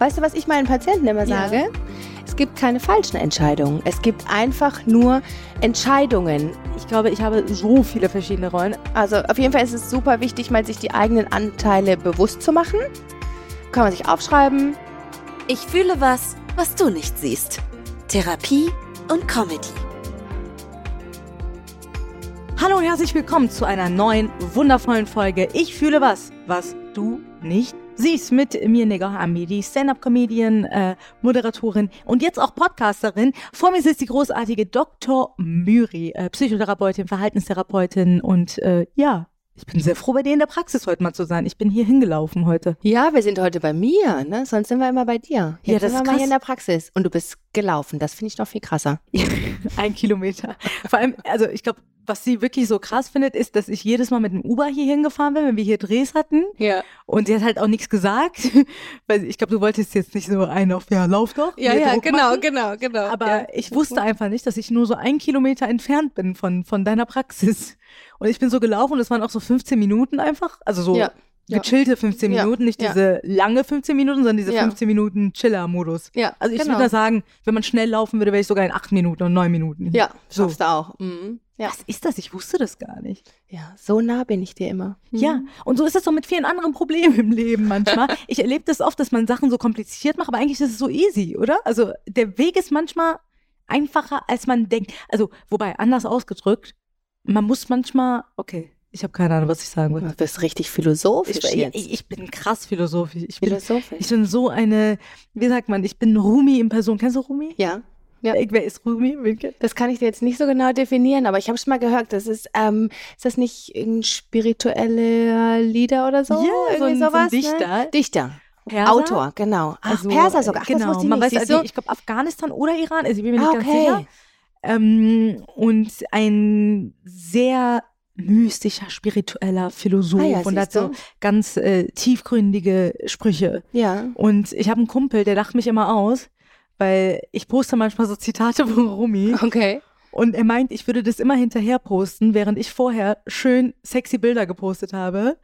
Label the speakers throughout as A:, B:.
A: Weißt du, was ich meinen Patienten immer sage? Ja. Es gibt keine falschen Entscheidungen. Es gibt einfach nur Entscheidungen.
B: Ich glaube, ich habe so viele verschiedene Rollen.
A: Also auf jeden Fall ist es super wichtig, mal sich die eigenen Anteile bewusst zu machen. Kann man sich aufschreiben.
C: Ich fühle was, was du nicht siehst. Therapie und Comedy.
B: Hallo und herzlich willkommen zu einer neuen, wundervollen Folge. Ich fühle was, was du nicht Sie ist mit mir Nega Hamidi, Stand-Up-Comedian, äh, Moderatorin und jetzt auch Podcasterin. Vor mir sitzt die großartige Dr. Myri, äh, Psychotherapeutin, Verhaltenstherapeutin und äh, ja, ich bin sehr froh, bei dir in der Praxis heute mal zu sein. Ich bin hier hingelaufen heute.
A: Ja, wir sind heute bei mir, ne? Sonst sind wir immer bei dir.
B: Jetzt ja, das sind wir
A: mal hier in der Praxis. Und du bist gelaufen. Das finde ich noch viel krasser.
B: Ein Kilometer. Vor allem, also ich glaube, was sie wirklich so krass findet, ist, dass ich jedes Mal mit dem Uber hier hingefahren bin, wenn wir hier Drehs hatten.
A: Ja.
B: Und sie hat halt auch nichts gesagt. Weil ich glaube, du wolltest jetzt nicht so einen auf, ja, lauf doch.
A: Ja, ja, Druck genau, machen. genau, genau.
B: Aber
A: ja.
B: ich wusste einfach nicht, dass ich nur so einen Kilometer entfernt bin von, von deiner Praxis. Und ich bin so gelaufen und es waren auch so 15 Minuten einfach. Also so ja gechillte 15 ja. Minuten, nicht diese lange 15 Minuten, sondern diese ja. 15 Minuten Chiller-Modus.
A: Ja,
B: also ich genau. würde sagen, wenn man schnell laufen würde, wäre ich sogar in 8 Minuten und 9 Minuten.
A: Ja, so. schaffst du auch. Mhm.
B: Ja. Was ist das? Ich wusste das gar nicht.
A: Ja, so nah bin ich dir immer.
B: Mhm. Ja, und so ist es doch mit vielen anderen Problemen im Leben manchmal. ich erlebe das oft, dass man Sachen so kompliziert macht, aber eigentlich ist es so easy, oder? Also der Weg ist manchmal einfacher, als man denkt. Also, wobei, anders ausgedrückt, man muss manchmal, okay, ich habe keine Ahnung, was ich sagen will.
A: Du bist richtig philosophisch
B: ich,
A: jetzt.
B: Ich, ich, bin krass philosophisch. Ich bin,
A: philosophisch.
B: Ich bin so eine, wie sagt man, ich bin Rumi in Person. Kennst du Rumi?
A: Ja.
B: Ja. Wer ist Rumi?
A: Das kann ich dir jetzt nicht so genau definieren, aber ich habe schon mal gehört, das ist, ähm, ist das nicht ein spiritueller Lieder oder so?
B: Ja, Irgendwie so sowas,
A: so ein Dichter.
B: Ne?
A: Dichter. Perser? Autor, genau.
B: Ach, also, Perser sogar. Ach, genau. Das Man weiß, also, ich glaube Afghanistan oder Iran, also ich bin mir nicht ah, okay. ganz sicher. Ähm, und ein sehr mystischer, spiritueller Philosoph ah ja, und hat so ganz äh, tiefgründige Sprüche.
A: Ja.
B: Und ich habe einen Kumpel, der lacht mich immer aus, weil ich poste manchmal so Zitate von Rumi.
A: Okay.
B: Und er meint, ich würde das immer hinterher posten, während ich vorher schön sexy Bilder gepostet habe.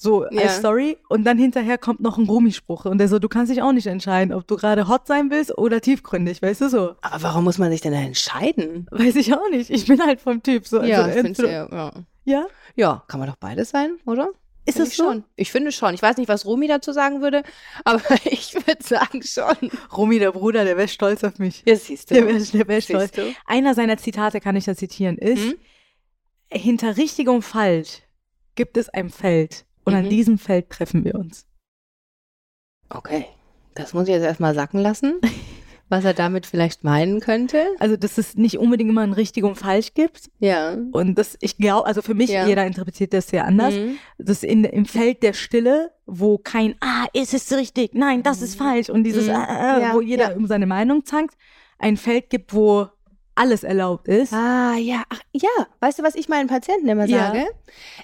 B: So ja. als Story. Und dann hinterher kommt noch ein Rumi-Spruch. Und der so, du kannst dich auch nicht entscheiden, ob du gerade hot sein willst oder tiefgründig, weißt du so.
A: Aber warum muss man sich denn da entscheiden?
B: Weiß ich auch nicht. Ich bin halt vom Typ so.
A: Ja, also, ich finde ja.
B: Ja?
A: Ja, kann man doch beides sein, oder?
B: Ist es so?
A: schon? Ich finde schon. Ich weiß nicht, was Rumi dazu sagen würde, aber ich würde sagen schon.
B: Rumi, der Bruder, der wäre stolz auf mich.
A: Ja, siehst du.
B: Der wäre der wär stolz. Du? Einer seiner Zitate kann ich da zitieren, ist, hm? hinter richtig und falsch gibt es ein Feld und mhm. an diesem Feld treffen wir uns.
A: Okay, das muss ich jetzt erstmal sacken lassen. was er damit vielleicht meinen könnte.
B: Also, dass es nicht unbedingt immer ein richtig und falsch gibt.
A: Ja.
B: Und das, ich glaube, also für mich, ja. jeder interpretiert das sehr anders. Mhm. Das in, im Feld der Stille, wo kein, ah, ist es richtig, nein, das ist mhm. falsch und dieses, mhm. ah, ja. wo jeder ja. um seine Meinung zankt, ein Feld gibt, wo alles erlaubt ist.
A: Ah, ja, ach, ja. Weißt du, was ich meinen Patienten immer sage?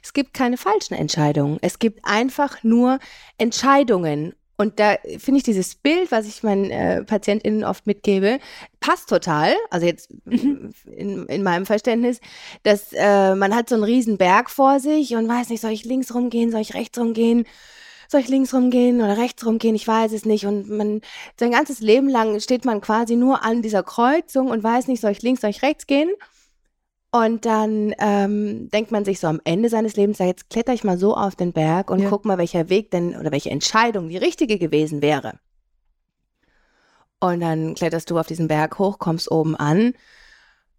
A: Es gibt keine falschen Entscheidungen. Es gibt einfach nur Entscheidungen. Und da finde ich dieses Bild, was ich meinen äh, PatientInnen oft mitgebe, passt total. Also jetzt mhm. in, in meinem Verständnis, dass äh, man hat so einen riesen Berg vor sich und weiß nicht, soll ich links rumgehen, soll ich rechts rumgehen, soll ich links rumgehen oder rechts rumgehen, ich weiß es nicht. Und man, sein ganzes Leben lang steht man quasi nur an dieser Kreuzung und weiß nicht, soll ich links, soll ich rechts gehen. Und dann ähm, denkt man sich so am Ende seines Lebens, ja, jetzt kletter ich mal so auf den Berg und ja. guck mal, welcher Weg denn oder welche Entscheidung die richtige gewesen wäre. Und dann kletterst du auf diesen Berg hoch, kommst oben an,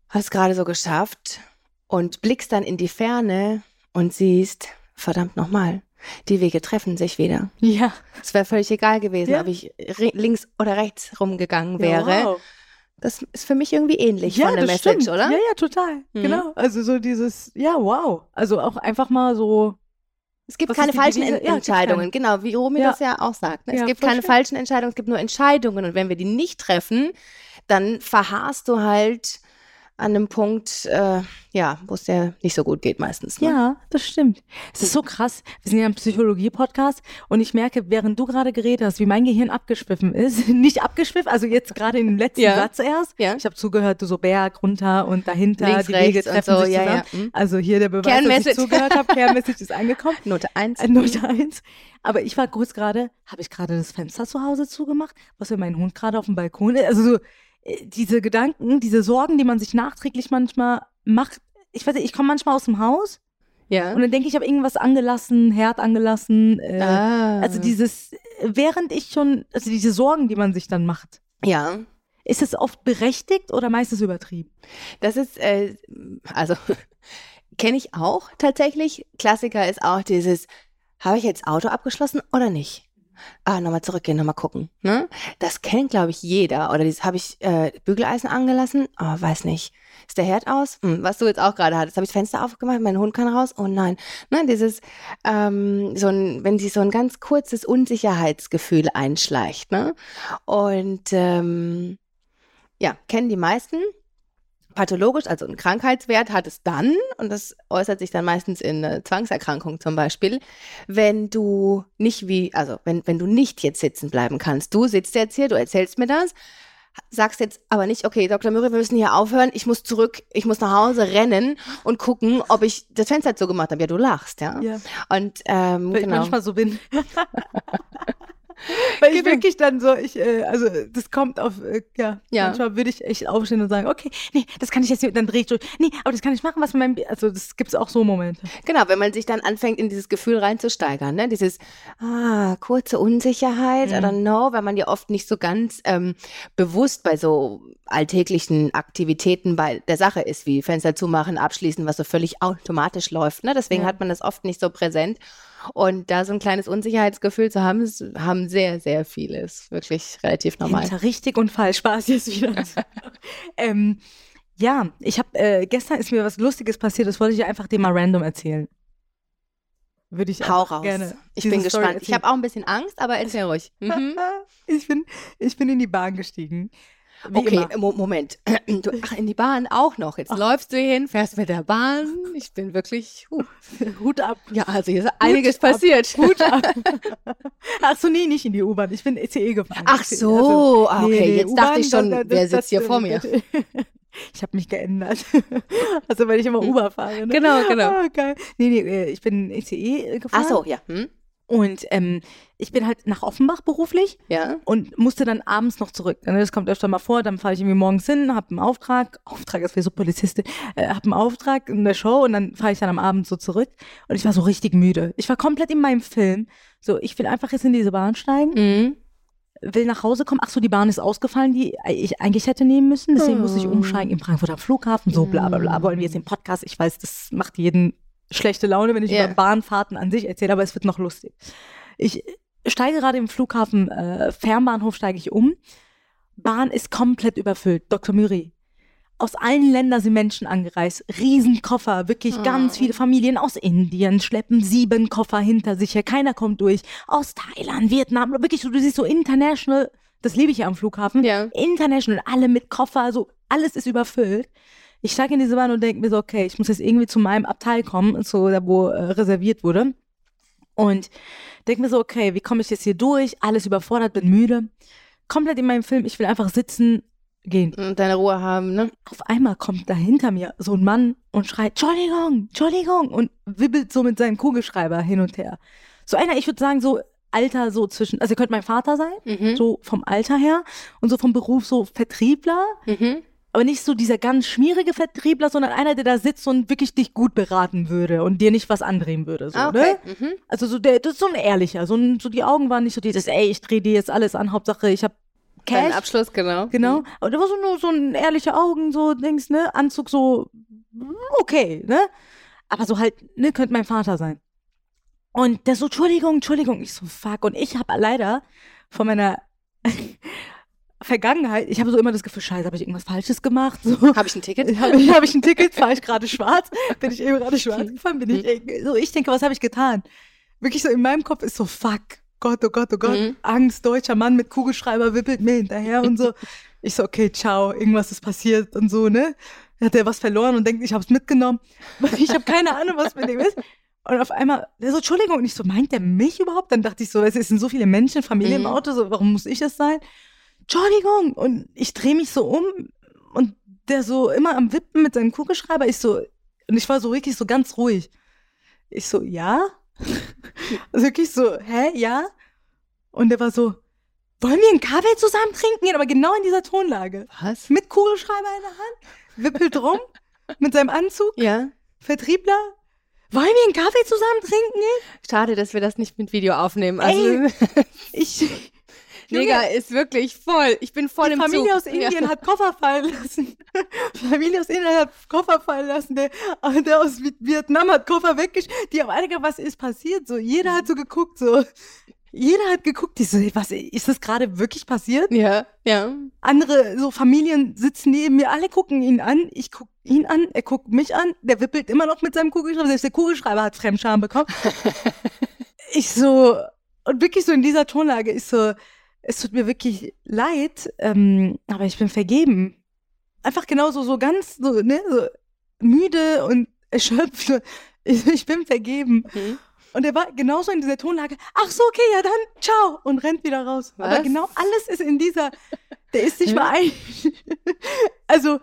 A: hast gerade so geschafft und blickst dann in die Ferne und siehst, verdammt nochmal, die Wege treffen sich wieder.
B: Ja.
A: Es wäre völlig egal gewesen, ja. ob ich links oder rechts rumgegangen wäre. Ja, wow. Das ist für mich irgendwie ähnlich ja, von der Message,
B: stimmt.
A: oder?
B: Ja, ja, total. Mhm. Genau. Also so dieses, ja, wow. Also auch einfach mal so.
A: Es gibt keine falschen Entscheidungen, ja, genau, wie Romy das ja auch sagt. Ne? Es gibt keine schön. falschen Entscheidungen, es gibt nur Entscheidungen. Und wenn wir die nicht treffen, dann verharrst du halt an einem Punkt, äh, ja, wo es dir nicht so gut geht meistens. Ne?
B: Ja, das stimmt. Es ist so krass. Wir sind ja ein Psychologie-Podcast und ich merke, während du gerade geredet hast, wie mein Gehirn abgeschwiffen ist. nicht abgeschwiffen, also jetzt gerade in dem letzten ja. Satz erst. Ja. Ich habe zugehört, du so Berg runter und dahinter,
A: Links,
B: die Wege treffen
A: so,
B: sich
A: ja,
B: zusammen. Hm. Also hier der Beweis, dass ich zugehört habe. Kernmessage ist angekommen.
A: Note 1.
B: Äh, Note 1. Aber ich war kurz gerade, habe ich gerade das Fenster zu Hause zugemacht, was für mein Hund gerade auf dem Balkon ist. Also so, diese Gedanken, diese Sorgen, die man sich nachträglich manchmal macht. Ich weiß nicht, ich komme manchmal aus dem Haus
A: ja.
B: und dann denke ich, ich habe irgendwas angelassen, Herd angelassen. Äh,
A: ah.
B: Also dieses, während ich schon, also diese Sorgen, die man sich dann macht.
A: Ja.
B: Ist es oft berechtigt oder meistens übertrieben?
A: Das ist, äh, also kenne ich auch tatsächlich. Klassiker ist auch dieses, habe ich jetzt Auto abgeschlossen oder nicht? Ah, nochmal zurückgehen, nochmal gucken. Ne? Das kennt, glaube ich, jeder. Oder habe ich äh, Bügeleisen angelassen? Oh, weiß nicht. Ist der Herd aus? Hm, was du jetzt auch gerade hattest. Habe ich das Fenster aufgemacht? Mein Hund kann raus? Oh nein. Ne, dieses, ähm, so ein, wenn sich so ein ganz kurzes Unsicherheitsgefühl einschleicht. Ne? Und ähm, ja, kennen die meisten pathologisch, also ein Krankheitswert hat es dann, und das äußert sich dann meistens in eine Zwangserkrankung zum Beispiel, wenn du nicht wie, also wenn, wenn du nicht jetzt sitzen bleiben kannst. Du sitzt jetzt hier, du erzählst mir das, sagst jetzt aber nicht, okay, Dr. Murray, wir müssen hier aufhören, ich muss zurück, ich muss nach Hause rennen und gucken, ob ich das Fenster zugemacht habe. Ja, du lachst, ja.
B: ja.
A: Und ähm,
B: Weil
A: genau.
B: ich manchmal so bin. Weil ich wirklich dann so, ich, äh, also das kommt auf, äh, ja,
A: Ja.
B: manchmal würde ich echt aufstehen und sagen, okay, nee, das kann ich jetzt nicht, dann drehe ich durch. Nee, aber das kann ich machen, was mit meinem, also das gibt's auch so Momente.
A: Genau, wenn man sich dann anfängt, in dieses Gefühl reinzusteigern, ne? Dieses, ah, kurze Unsicherheit,
B: Mhm.
A: I don't know, weil man ja oft nicht so ganz ähm, bewusst bei so alltäglichen Aktivitäten bei der Sache ist, wie Fenster zumachen, abschließen, was so völlig automatisch läuft. Ne? Deswegen
B: Ja.
A: hat man das oft nicht so präsent. Und da so ein kleines Unsicherheitsgefühl zu haben, haben sehr, sehr viele. Ist wirklich relativ normal.
B: Hinter richtig und falsch, Spaß jetzt wieder. ähm, ja, ich habe, äh, gestern ist mir was Lustiges passiert, das wollte ich einfach dir mal random erzählen. Würde ich
A: Hau
B: auch
A: raus.
B: gerne.
A: ich bin
B: Story
A: gespannt. Ich habe auch ein bisschen Angst, aber erzähl ruhig. Mhm.
B: ich, bin, ich bin in die Bahn gestiegen. Wie
A: Okay,
B: immer.
A: Mo Moment. Du, ach, in die Bahn auch noch. Jetzt läufst du hin, fährst mit der Bahn. Ich bin wirklich. Uh.
B: Hut ab.
A: Ja, also hier ist einiges
B: ab.
A: passiert.
B: Hut ab. Ach so, nee, nicht in die U-Bahn. Ich bin ECE gefahren.
A: Ach
B: Also,
A: so, ah, okay.
B: nee,
A: Jetzt dachte ich schon,
B: das- das-
A: wer
B: das-
A: sitzt hier
B: das-
A: vor mir?
B: Ich habe mich geändert. Also, weil ich immer Uber fahre. Ne?
A: Genau, genau.
B: Ah, geil. Nee, nee, äh, ich bin ECE gefahren.
A: Ach so, ja. Hm?
B: Und ähm, ich bin halt nach Offenbach beruflich
A: Ja.
B: und musste dann abends noch zurück. Ne, Das kommt öfter mal vor, dann fahre ich irgendwie morgens hin, habe einen Auftrag, Auftrag ist wie so Polizistin, äh, habe einen Auftrag in der Show und dann fahre ich dann am Abend so zurück und ich war so richtig müde. Ich war komplett in meinem Film. So, ich will einfach jetzt in diese Bahn steigen,
A: Mhm.
B: will nach Hause kommen. Ach so, die Bahn ist ausgefallen, die ich eigentlich hätte nehmen müssen. Deswegen muss ich
A: Oh.
B: umsteigen im Frankfurter Flughafen. So bla bla bla. Wollen wir jetzt den Podcast? Ich weiß, das macht jeden schlechte Laune, wenn ich
A: Ja.
B: über Bahnfahrten an sich erzähle, aber es wird noch lustig. Ich steige gerade im Flughafen äh, Fernbahnhof, steige ich um. Bahn ist komplett überfüllt. Dr. Muri. Aus allen Ländern sind Menschen angereist. Riesenkoffer, wirklich
A: Oh.
B: ganz viele Familien aus Indien schleppen sieben Koffer hinter sich her. Keiner kommt durch. Aus Thailand, Vietnam, wirklich, so, du siehst so international, das liebe ich ja am Flughafen.
A: Ja.
B: International, alle mit Koffer, so alles ist überfüllt. Ich steige in diese Bahn und denke mir so, okay, ich muss jetzt irgendwie zu meinem Abteil kommen, so da wo äh, reserviert wurde. Und denke mir so, okay, wie komme ich jetzt hier durch? Alles überfordert, bin müde. Komplett in meinem Film, ich will einfach sitzen, gehen.
A: Und deine Ruhe haben, ne?
B: Auf einmal kommt da hinter mir so ein Mann und schreit, Entschuldigung, Entschuldigung, und wibbelt so mit seinem Kugelschreiber hin und her. So einer, ich würde sagen, so Alter so zwischen, also er könnte mein Vater sein,
A: Mhm.
B: so vom Alter her und so vom Beruf so Vertriebler,
A: Mhm.
B: Aber nicht so dieser ganz schmierige Vertriebler, sondern einer, der da sitzt und wirklich dich gut beraten würde und dir nicht was andrehen würde. So,
A: Ah,
B: ne?
A: okay. Mhm.
B: Also so der, das ist so ein ehrlicher, so, ein, so die Augen waren nicht so dieses, ey, ich drehe dir jetzt alles an, Hauptsache ich habe
A: Dein
B: Cash.
A: Abschluss, genau.
B: Genau. Aber der war so nur so ein ehrliche Augen, so Dings, ne? Anzug so, okay, ne? Aber so halt, ne, könnte mein Vater sein. Und der so, Entschuldigung, Entschuldigung. Ich so, fuck. Und ich habe leider von meiner Vergangenheit, ich habe so immer das Gefühl, scheiße, habe ich irgendwas Falsches gemacht? So,
A: Habe ich ein Ticket?
B: habe ich, hab ich ein Ticket? Fahre ich gerade schwarz? Bin ich eben gerade schwarz gefahren? Bin ich, irgendwie- so, ich denke, was habe ich getan? Wirklich so in meinem Kopf ist so, fuck, Gott, oh Gott, oh Gott,
A: Mhm.
B: Angst, deutscher Mann mit Kugelschreiber wippelt mir hinterher und so. Ich so, okay, ciao, irgendwas ist passiert und so, ne? hat er was verloren und denkt, ich habe es mitgenommen. Ich habe keine Ahnung, was mit dem ist. Und auf einmal, der so, Entschuldigung, und ich so, meint der mich überhaupt? Dann dachte ich so, es sind so viele Menschen, Familie mhm. im Auto, so, warum muss ich das sein? Entschuldigung. Und ich drehe mich so um und der so immer am Wippen mit seinem Kugelschreiber. Ich so, und ich war so wirklich so ganz ruhig. Ich so, ja? also wirklich so, hä, ja? Und der war so, wollen wir einen Kaffee zusammen trinken? Aber genau in dieser Tonlage.
A: Was?
B: Mit Kugelschreiber in der Hand, wippelt rum, mit seinem Anzug.
A: Ja.
B: Vertriebler. Wollen wir einen Kaffee zusammen trinken?
A: Schade, dass wir das nicht mit Video aufnehmen. Also, Ey,
B: ich,
A: Nega ist wirklich voll. Ich bin voll
B: die
A: im
B: Familie
A: Zug.
B: aus Indien ja. hat Koffer fallen lassen. Familie aus Indien hat Koffer fallen lassen. Der, der aus Vietnam hat Koffer weggeschickt. Die haben alle was ist passiert? So, jeder hat so geguckt, so. Jeder hat geguckt, die so, was, ist das gerade wirklich passiert?
A: Ja, ja.
B: Andere, so Familien sitzen neben mir, alle gucken ihn an, ich guck ihn an, er guckt mich an, der wippelt immer noch mit seinem Kugelschreiber, selbst der Kugelschreiber hat Fremdscham bekommen. ich so, und wirklich so in dieser Tonlage, ich so, es tut mir wirklich leid, ähm, aber ich bin vergeben. Einfach genauso, so ganz, so, ne, so müde und erschöpft. Ich, ich bin vergeben. Mhm. Und er war genauso in dieser Tonlage, ach so, okay, ja dann, ciao, und rennt wieder raus. Was? Aber genau alles ist in dieser, der ist nicht mal ein. also,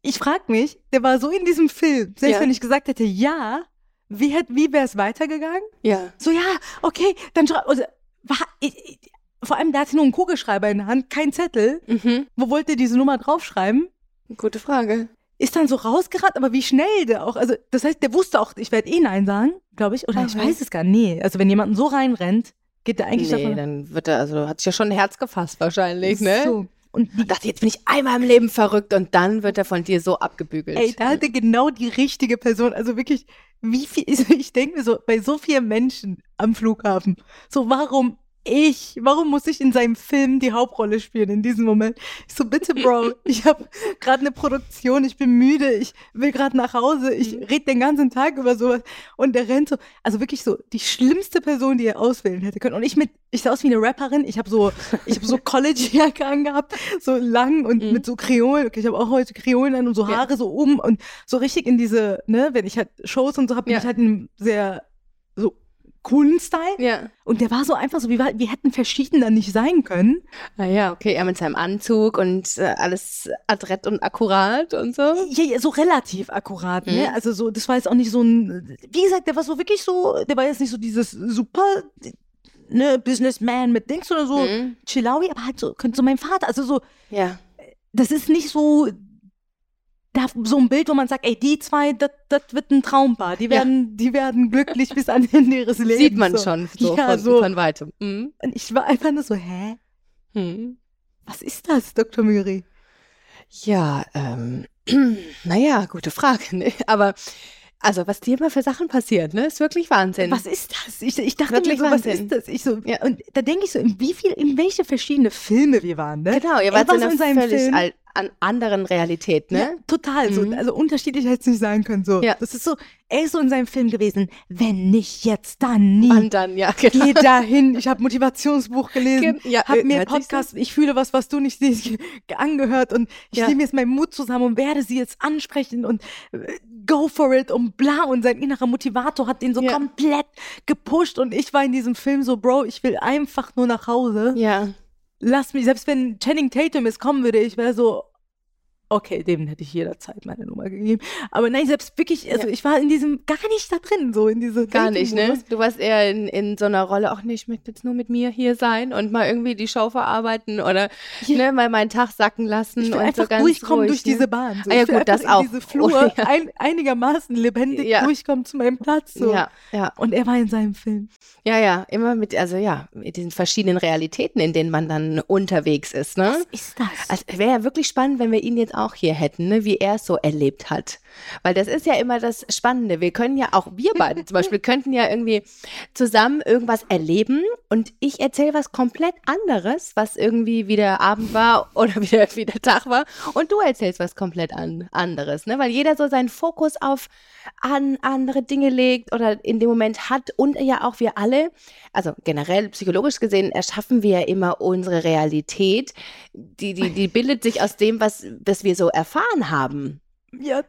B: ich frag mich, der war so in diesem Film, selbst ja. wenn ich gesagt hätte, ja, wie, wie wäre es weitergegangen?
A: Ja.
B: So, ja, okay, dann schreib, also, war, ich, vor allem, der hatte nur einen Kugelschreiber in der Hand, kein Zettel. Mhm. Wo wollte diese Nummer draufschreiben?
A: Gute Frage.
B: Ist dann so rausgerannt, aber wie schnell der auch. Also, das heißt, der wusste auch, ich werde eh Nein sagen, glaube ich. Oder okay. ich weiß es gar nicht. Nee. Also, wenn jemand so reinrennt, geht der eigentlich
A: nee,
B: davon.
A: dann wird er, also hat sich ja schon ein Herz gefasst wahrscheinlich, ne?
B: So.
A: Und dachte, jetzt bin ich einmal im Leben verrückt und dann wird er von dir so abgebügelt.
B: Ey, da hatte genau die richtige Person. Also wirklich, wie viel, ich denke mir so, bei so vielen Menschen am Flughafen, so warum ich, warum muss ich in seinem Film die Hauptrolle spielen in diesem Moment? Ich so, bitte, Bro, ich habe gerade eine Produktion, ich bin müde, ich will gerade nach Hause, ich mhm. rede den ganzen Tag über sowas. Und der rennt so, also wirklich so die schlimmste Person, die er auswählen hätte können. Und ich mit, ich sah aus wie eine Rapperin, ich habe so, ich habe so College-Jacke angehabt, so lang und mhm. mit so Kreolen. Okay, ich habe auch heute Kreolen an und so Haare ja. so um und so richtig in diese, ne, wenn ich halt Shows und so habe, bin ja. ich halt in sehr coolen Style.
A: Ja.
B: Und der war so einfach so, wie wir, wir hätten verschiedener nicht sein können.
A: Naja, ah okay, er mit seinem Anzug und äh, alles adrett und akkurat und so.
B: Ja, ja so relativ akkurat, ne? mhm. ne? Also so, das war jetzt auch nicht so ein, wie gesagt, der war so wirklich so, der war jetzt nicht so dieses super, ne, Businessman mit Dings oder so, mhm. Chilawi, aber halt so, könnte so mein Vater, also so,
A: ja.
B: Das ist nicht so da so ein Bild, wo man sagt, ey, die zwei, das wird ein Traumpaar. Die werden, ja. die werden glücklich bis an Ende ihres Lebens.
A: Sieht man so. schon so, ja, von, so von weitem.
B: Mhm. Und ich war einfach nur so, hä? Hm. Was ist das, Dr. Müri?
A: Ja, ähm, naja, gute Frage. Ne? Aber also, was dir immer für Sachen passiert, ne? Ist wirklich Wahnsinn.
B: Was ist das? Ich, ich dachte wirklich mir so, was ist das? Ich so, ja. Und da denke ich so, in wie viel, in welche verschiedene Filme wir waren, ne?
A: Genau, ihr wart in einer völlig Film. An anderen Realität, ne? Ja,
B: total. Mhm. So, also unterschiedlich hätte es nicht sein können. So. Ja. Das ist so, er ist so in seinem Film gewesen, wenn nicht jetzt, dann nie.
A: Wann dann, ja,
B: genau. Geh dahin. Ich habe Motivationsbuch gelesen, ja, habe mir Podcast, ich fühle was, was du nicht siehst, angehört und ich ja. nehme jetzt meinen Mut zusammen und werde sie jetzt ansprechen und äh, go for it und bla und sein innerer Motivator hat den so ja. komplett gepusht und ich war in diesem Film so, Bro, ich will einfach nur nach Hause.
A: Ja.
B: Lass mich, selbst wenn Channing Tatum es kommen würde, ich wäre so, okay, dem hätte ich jederzeit meine Nummer gegeben. Aber nein, selbst wirklich, also ja. ich war in diesem gar nicht da drin, so in diese
A: Gar nicht, ne? Du warst eher in, in so einer Rolle, auch nicht, ich möchte jetzt nur mit mir hier sein und mal irgendwie die Show verarbeiten oder ja. ne, mal meinen Tag sacken lassen
B: ich will
A: und
B: einfach
A: so ganz
B: durchkommen
A: ruhig,
B: durch ne? diese Bahn.
A: So. Ah, ja, gut, das auch.
B: diese Flur oh, ja. ein, einigermaßen lebendig durchkommen zu meinem Platz. So.
A: Ja, ja.
B: Und er war in seinem Film.
A: Ja, ja, immer mit, also ja, mit diesen verschiedenen Realitäten, in denen man dann unterwegs ist, ne?
B: Was ist das?
A: Also wäre ja wirklich spannend, wenn wir ihn jetzt auch hier hätten, ne? wie er es so erlebt hat. Weil das ist ja immer das Spannende. Wir können ja auch, wir beide zum Beispiel, könnten ja irgendwie zusammen irgendwas erleben und ich erzähle was komplett anderes, was irgendwie wie der Abend war oder wie der, wie der Tag war und du erzählst was komplett an, anderes. Ne? Weil jeder so seinen Fokus auf an andere Dinge legt oder in dem Moment hat und ja auch wir alle, also generell psychologisch gesehen, erschaffen wir ja immer unsere Realität. Die, die, die bildet sich aus dem, was, was wir so erfahren haben.
B: Ja,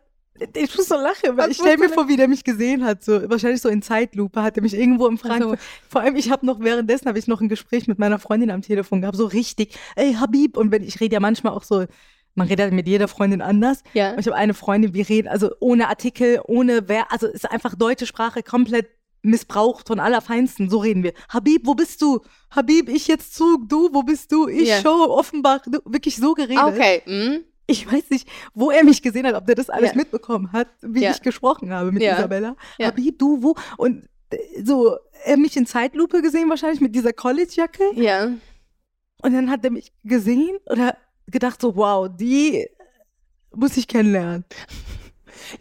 B: ich muss so lachen, weil ich stelle mir vor, wie der mich gesehen hat, so wahrscheinlich so in Zeitlupe hat er mich irgendwo im Frankfurt. Also. Vor allem, ich habe noch währenddessen habe ich noch ein Gespräch mit meiner Freundin am Telefon gehabt, so richtig, ey Habib und wenn ich rede ja manchmal auch so man redet mit jeder Freundin anders. Ja. Ich habe eine Freundin, wir reden also ohne Artikel, ohne wer, also ist einfach deutsche Sprache komplett missbraucht von allerfeinsten. So reden wir. Habib, wo bist du? Habib, ich jetzt Zug, du, wo bist du? Ich yeah. Show, Offenbach, du, wirklich so geredet.
A: Okay. Mhm.
B: Ich weiß nicht, wo er mich gesehen hat, ob der das alles ja. mitbekommen hat, wie ja. ich gesprochen habe mit ja. Isabella. Habib, du, wo? Und äh, so, er mich in Zeitlupe gesehen wahrscheinlich mit dieser College-Jacke.
A: Ja.
B: Und dann hat er mich gesehen oder gedacht so, wow, die muss ich kennenlernen.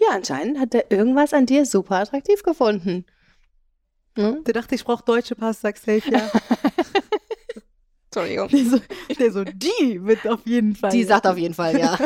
A: Ja, anscheinend hat er irgendwas an dir super attraktiv gefunden.
B: Hm? Der dachte, ich brauche deutsche Pass, sagst safe, ja.
A: Entschuldigung.
B: Der so, der so, die wird auf jeden Fall.
A: Die sagt auf jeden Fall ja.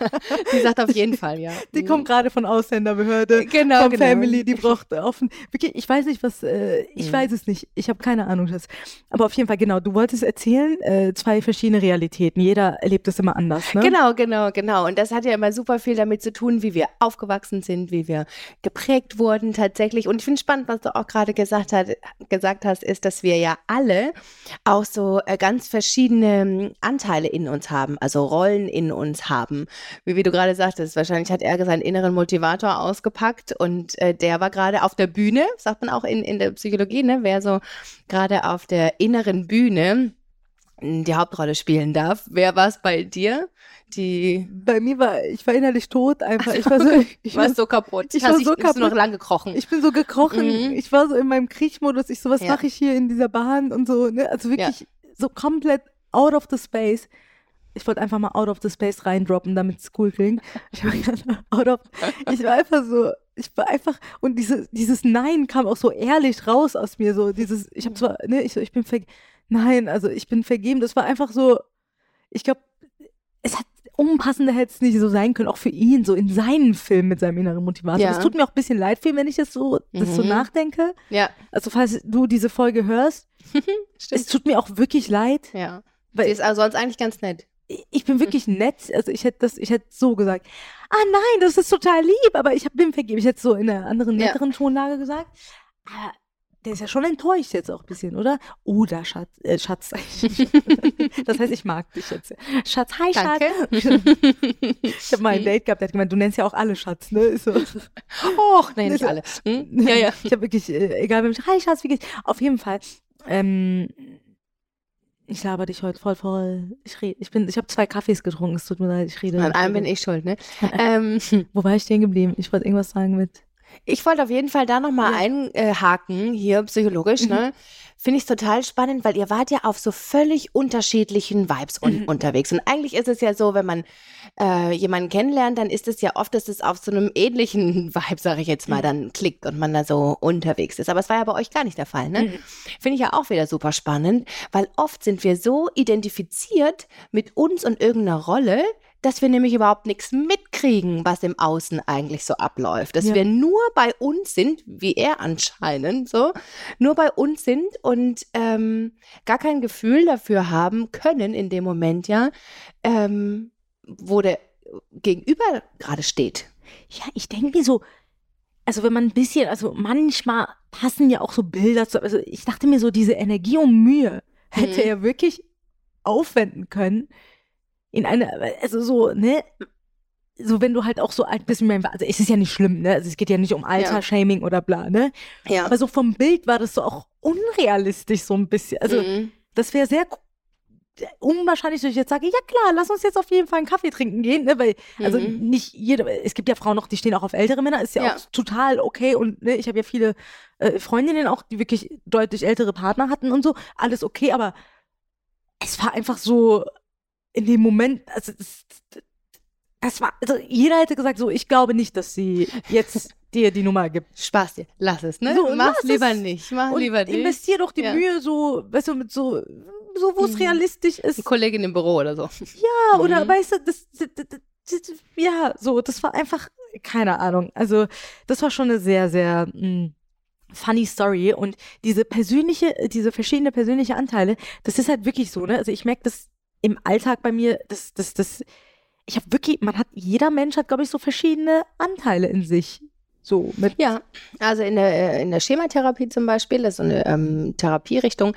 A: die sagt auf jeden Fall ja.
B: Die kommt gerade von Ausländerbehörde,
A: genau,
B: von
A: genau.
B: Family, die braucht offen. Wirklich, ich weiß nicht, was, äh, ich mhm. weiß es nicht. Ich habe keine Ahnung, Schatz. Aber auf jeden Fall, genau, du wolltest erzählen, äh, zwei verschiedene Realitäten. Jeder erlebt es immer anders, ne?
A: Genau, genau, genau. Und das hat ja immer super viel damit zu tun, wie wir aufgewachsen sind, wie wir geprägt wurden tatsächlich. Und ich finde spannend, was du auch gerade gesagt, hat, gesagt hast, ist, dass wir ja alle auch so äh, ganz ganz verschiedene hm, Anteile in uns haben, also Rollen in uns haben. Wie, wie du gerade sagtest, wahrscheinlich hat er seinen inneren Motivator ausgepackt und äh, der war gerade auf der Bühne, sagt man auch in, in der Psychologie, ne? wer so gerade auf der inneren Bühne hm, die Hauptrolle spielen darf. Wer war es bei dir? Die
B: bei mir war ich war innerlich tot einfach. Ich war so
A: ich war so kaputt.
B: Ich war so kaputt.
A: noch lang gekrochen.
B: Ich bin so gekrochen. Mhm. Ich war so in meinem Kriechmodus. Ich so was ja. mache ich hier in dieser Bahn und so. Ne? Also wirklich ja so komplett out of the space. Ich wollte einfach mal out of the space reindroppen, damit es cool klingt. Ich war, out of, ich war einfach so, ich war einfach, und diese, dieses Nein kam auch so ehrlich raus aus mir, so dieses, ich habe zwar, ne, ich, ich bin vergeben, nein, also ich bin vergeben, das war einfach so, ich glaube, es hat unpassender hätte es nicht so sein können, auch für ihn, so in seinen Film mit seinem inneren Motivator. Es tut mir auch ein bisschen leid für ihn, wenn ich das so, mhm. das so nachdenke.
A: Ja.
B: Also, falls du diese Folge hörst, es tut mir auch wirklich leid.
A: Ja. Weil Sie ist also sonst eigentlich ganz nett.
B: Ich bin wirklich nett. Also ich hätte das, ich hätte so gesagt. Ah nein, das ist total lieb, aber ich bin vergeben. Ich hätte so in einer anderen, netteren ja. Tonlage gesagt. Aber der ist ja schon enttäuscht jetzt auch ein bisschen, oder? Oder Schatz, äh, Schatz. das heißt, ich mag dich jetzt. Schatz, hi
A: Danke.
B: Schatz. ich habe mal ein Date gehabt, der hat gemeint, du nennst ja auch alle Schatz, ne? So.
A: Och, nein, nicht alle.
B: Hm? Ja, ja. Ich habe wirklich, äh, egal wem, hi Schatz, wie geht's? Auf jeden Fall. Ähm, ich laber dich heute voll voll. Ich rede, ich bin, ich habe zwei Kaffees getrunken. Es tut mir leid, ich rede.
A: An einem bin ich schuld, ne? ähm,
B: Wo war ich stehen geblieben? Ich wollte irgendwas sagen mit.
A: Ich wollte auf jeden Fall da nochmal ja. einhaken, hier psychologisch, ne? Mhm. Finde ich total spannend, weil ihr wart ja auf so völlig unterschiedlichen Vibes un mhm. unterwegs. Und eigentlich ist es ja so, wenn man äh, jemanden kennenlernt, dann ist es ja oft, dass es auf so einem ähnlichen Vibe, sage ich jetzt mal, mhm. dann klickt und man da so unterwegs ist. Aber es war ja bei euch gar nicht der Fall, ne? Finde ich ja auch wieder super spannend, weil oft sind wir so identifiziert mit uns und irgendeiner Rolle, dass wir nämlich überhaupt nichts mitkriegen, was im Außen eigentlich so abläuft. Dass ja. wir nur bei uns sind, wie er anscheinend so, nur bei uns sind und ähm, gar kein Gefühl dafür haben können in dem Moment, ja, ähm, wo der Gegenüber gerade steht.
B: Ja, ich denke mir so, also wenn man ein bisschen, also manchmal passen ja auch so Bilder zu, also ich dachte mir so, diese Energie und Mühe hätte hm. er wirklich aufwenden können, in eine, also so, ne, so wenn du halt auch so alt bist, also es ist ja nicht schlimm, ne? Also es geht ja nicht um Alter-Shaming ja. oder bla, ne?
A: Ja.
B: Aber so vom Bild war das so auch unrealistisch so ein bisschen. Also mhm. das wäre sehr unwahrscheinlich, dass ich jetzt sage, ja klar, lass uns jetzt auf jeden Fall einen Kaffee trinken gehen, ne? Weil, also mhm. nicht jede, es gibt ja Frauen noch, die stehen auch auf ältere Männer, ist ja, ja. auch total okay und ne, ich habe ja viele äh, Freundinnen auch, die wirklich deutlich ältere Partner hatten und so, alles okay, aber es war einfach so, in dem Moment, also das, das war, also jeder hätte gesagt, so, ich glaube nicht, dass sie jetzt dir die Nummer gibt.
A: Spaß dir, lass es, ne? So, Mach lieber es. nicht, mach lieber nicht.
B: Investier doch die ja. Mühe so, weißt du, mit so, so wo es mhm. realistisch ist.
A: Die Kollegin im Büro oder so.
B: Ja, mhm. oder weißt du, das, das, das, ja, so, das war einfach, keine Ahnung. Also, das war schon eine sehr, sehr, mh, hm, funny Story und diese persönliche, diese verschiedenen persönliche Anteile, das ist halt wirklich so, ne? Also ich merke das im Alltag bei mir, das, das, das, ich habe wirklich, man hat, jeder Mensch hat, glaube ich, so verschiedene Anteile in sich. So mit.
A: Ja, also in der, äh, in der Schematherapie zum Beispiel, das ist so eine ähm, Therapierichtung,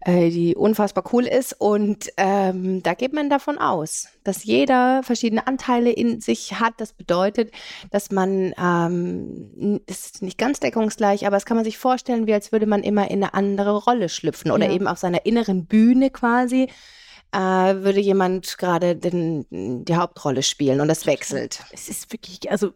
A: äh, die unfassbar cool ist. Und ähm, da geht man davon aus, dass jeder verschiedene Anteile in sich hat. Das bedeutet, dass man, ähm, das ist nicht ganz deckungsgleich, aber das kann man sich vorstellen, wie als würde man immer in eine andere Rolle schlüpfen oder
B: Ja.
A: eben auf seiner inneren Bühne quasi. Äh, würde jemand gerade die Hauptrolle spielen und das wechselt.
B: Es ist wirklich, also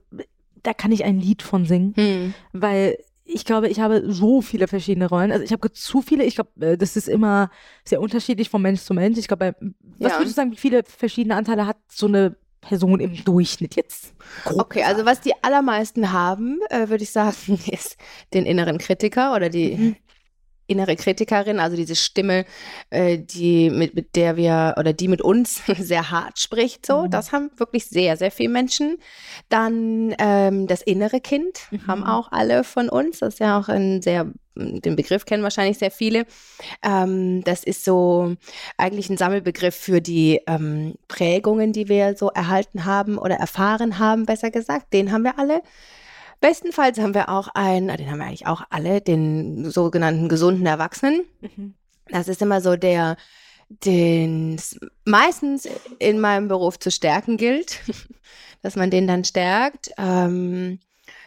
B: da kann ich ein Lied von singen.
A: Hm.
B: weil ich glaube, ich habe so viele verschiedene Rollen. Also ich habe zu viele. Ich glaube, äh, das ist immer sehr unterschiedlich von Mensch zu Mensch. Ich glaube, was
A: Ja.
B: würdest du sagen, wie viele verschiedene Anteile hat so eine Person im Durchschnitt jetzt?
A: Okay, also was die allermeisten haben, äh, würde ich sagen, ist den inneren Kritiker oder die
B: Mhm.
A: Innere Kritikerin, also diese Stimme, äh, die mit, mit der wir oder die mit uns sehr hart spricht. So,
B: Mhm.
A: das haben wirklich sehr, sehr viele Menschen. Dann ähm, das innere Kind
B: Mhm.
A: haben auch alle von uns. Das ist ja auch ein sehr den Begriff kennen wahrscheinlich sehr viele. Ähm, das ist so eigentlich ein Sammelbegriff für die ähm, Prägungen, die wir so erhalten haben oder erfahren haben, besser gesagt. Den haben wir alle. Bestenfalls haben wir auch einen, den haben wir eigentlich auch alle, den sogenannten gesunden Erwachsenen.
B: Mhm.
A: Das ist immer so der, den es meistens in meinem Beruf zu stärken gilt, dass man den dann stärkt. Ähm,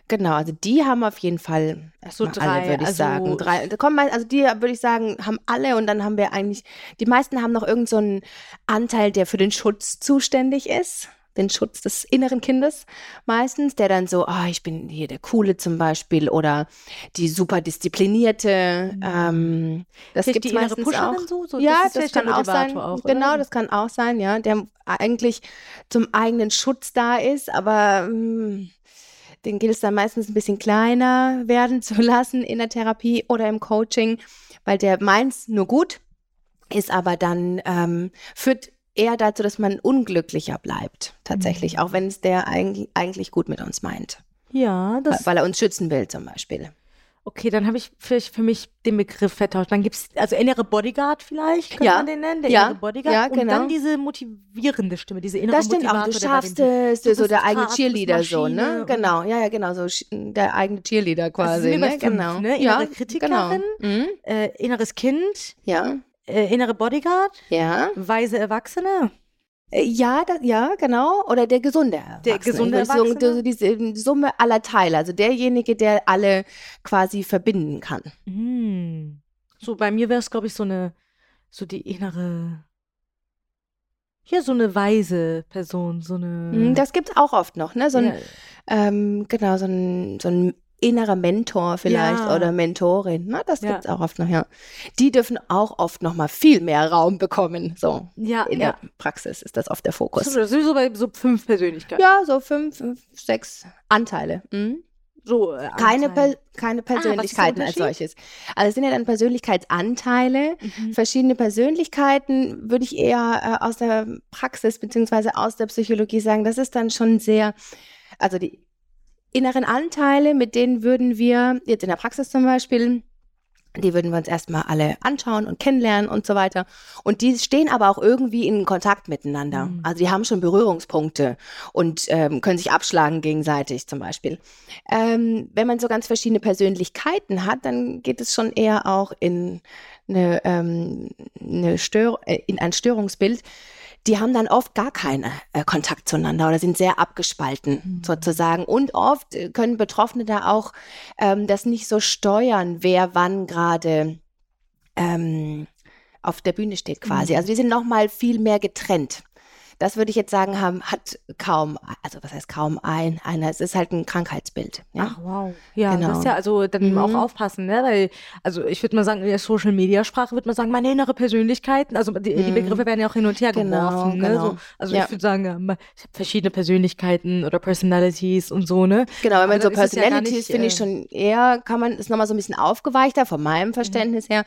A: genau, also die haben auf jeden Fall
B: So
A: erstmal alle,
B: drei,
A: würde ich
B: also-
A: sagen. Drei, da kommen, also die würde ich sagen, haben alle und dann haben wir eigentlich, die meisten haben noch irgendeinen so einen Anteil, der für den Schutz zuständig ist. Den Schutz des inneren Kindes meistens, der dann so, ah, ich bin hier der Coole zum Beispiel oder die super disziplinierte. Ähm, das gibt es meistens
B: Pusherin
A: auch.
B: so? so
A: ja, das,
B: der
A: kann auch sein.
B: Auch, oder?
A: genau, das kann auch sein, ja, der eigentlich zum eigenen Schutz da ist, aber mh, den gilt es dann meistens ein bisschen kleiner werden zu lassen in der Therapie oder im Coaching, weil der meint's nur gut, ist aber dann ähm, führt eher dazu, dass man unglücklicher bleibt, tatsächlich,
B: Mhm.
A: auch wenn es der eigentlich, eigentlich gut mit uns meint,
B: Ja, das.
A: weil er uns schützen will zum Beispiel.
B: Okay, dann habe ich vielleicht für mich den Begriff vertauscht. Dann gibt es, also innere Bodyguard vielleicht, könnte
A: Ja.
B: man den nennen, der
A: Ja.
B: innere Bodyguard.
A: Ja,
B: Und
A: genau.
B: dann diese motivierende Stimme, diese innere
A: Das stimmt auch, du schaffst es,
B: Du
A: so der eigene Cheerleader so, ne?
B: Und-
A: Genau, ja, ja, genau, so der eigene Cheerleader
B: Also
A: quasi,
B: bei
A: ne?
B: fünf,
A: Genau.
B: ne?
A: Ja,
B: Innere Kritikerin.
A: Genau. Mhm.
B: Äh, inneres Kind,
A: Ja,
B: äh, innere Bodyguard,
A: ja.
B: weise Erwachsene.
A: Äh, Ja, das, ja, genau. Oder der gesunde Erwachsene.
B: Der gesunde Erwachsene?
A: Diese diese Summe aller Teile, also derjenige, der alle quasi verbinden kann.
B: Hm. So, bei mir wäre es, glaube ich, so eine, so die innere, ja, so eine weise Person, so eine.
A: Mhm, Das gibt's auch oft noch, ne? So ein,
B: ja,
A: ähm, genau, so ein, so ein innerer Mentor vielleicht
B: Ja.
A: oder Mentorin. Ne? Das
B: Ja.
A: gibt's auch oft noch, ja. Die dürfen auch oft noch mal viel mehr Raum bekommen. So
B: ja,
A: in
B: ja.
A: der Praxis ist das oft der
B: So,
A: Fokus.
B: das ist sowieso bei so fünf Persönlichkeiten.
A: Ja, so fünf, fünf sechs Anteile. Mhm.
B: So, äh,
A: Keine, per keine
B: der
A: Persönlichkeiten als
B: Unterschied?
A: solches. Also es sind ja dann Persönlichkeitsanteile.
B: Mhm.
A: Verschiedene Persönlichkeiten würde ich eher äh, aus der Praxis beziehungsweise aus der Psychologie sagen. Das ist dann schon sehr, also die inneren Anteile, mit denen würden wir jetzt in der Praxis zum Beispiel, die würden wir uns erstmal alle anschauen und kennenlernen und so weiter. Und die stehen aber auch irgendwie in Kontakt miteinander.
B: Mhm.
A: Also die haben schon Berührungspunkte und ähm, können sich abschlagen gegenseitig zum Beispiel. Ähm, wenn man so ganz verschiedene Persönlichkeiten hat, dann geht es schon eher auch in, eine, ähm, eine Stör äh, in ein Störungsbild. Die haben dann oft gar keinen äh, Kontakt zueinander oder sind sehr abgespalten
B: Mhm.
A: sozusagen. Und oft äh, können Betroffene da auch ähm, das nicht so steuern, wer wann gerade ähm, auf der Bühne steht quasi.
B: Mhm.
A: Also die sind noch mal viel mehr getrennt. Das würde ich jetzt sagen, haben, hat kaum, also was heißt kaum ein, einer, es ist halt ein Krankheitsbild. Ja?
B: Ach, wow. Ja,
A: Genau.
B: das ist ja also dann
A: Mhm.
B: auch aufpassen, ne? Weil, also ich würde mal sagen, in der Social Media Sprache würde man sagen, meine innere Persönlichkeiten, also die, die
A: Mhm.
B: Begriffe werden ja auch hin und her
A: Genau,
B: geworfen, ne?
A: genau.
B: So, also
A: Ja.
B: ich würde sagen, ich habe verschiedene Persönlichkeiten oder Personalities und so, ne?
A: Genau, wenn man
B: Aber
A: so
B: ja
A: Personalities,
B: nicht,
A: finde ich
B: äh,
A: schon eher, kann man, ist nochmal so ein bisschen aufgeweichter von
B: Mhm.
A: meinem Verständnis her.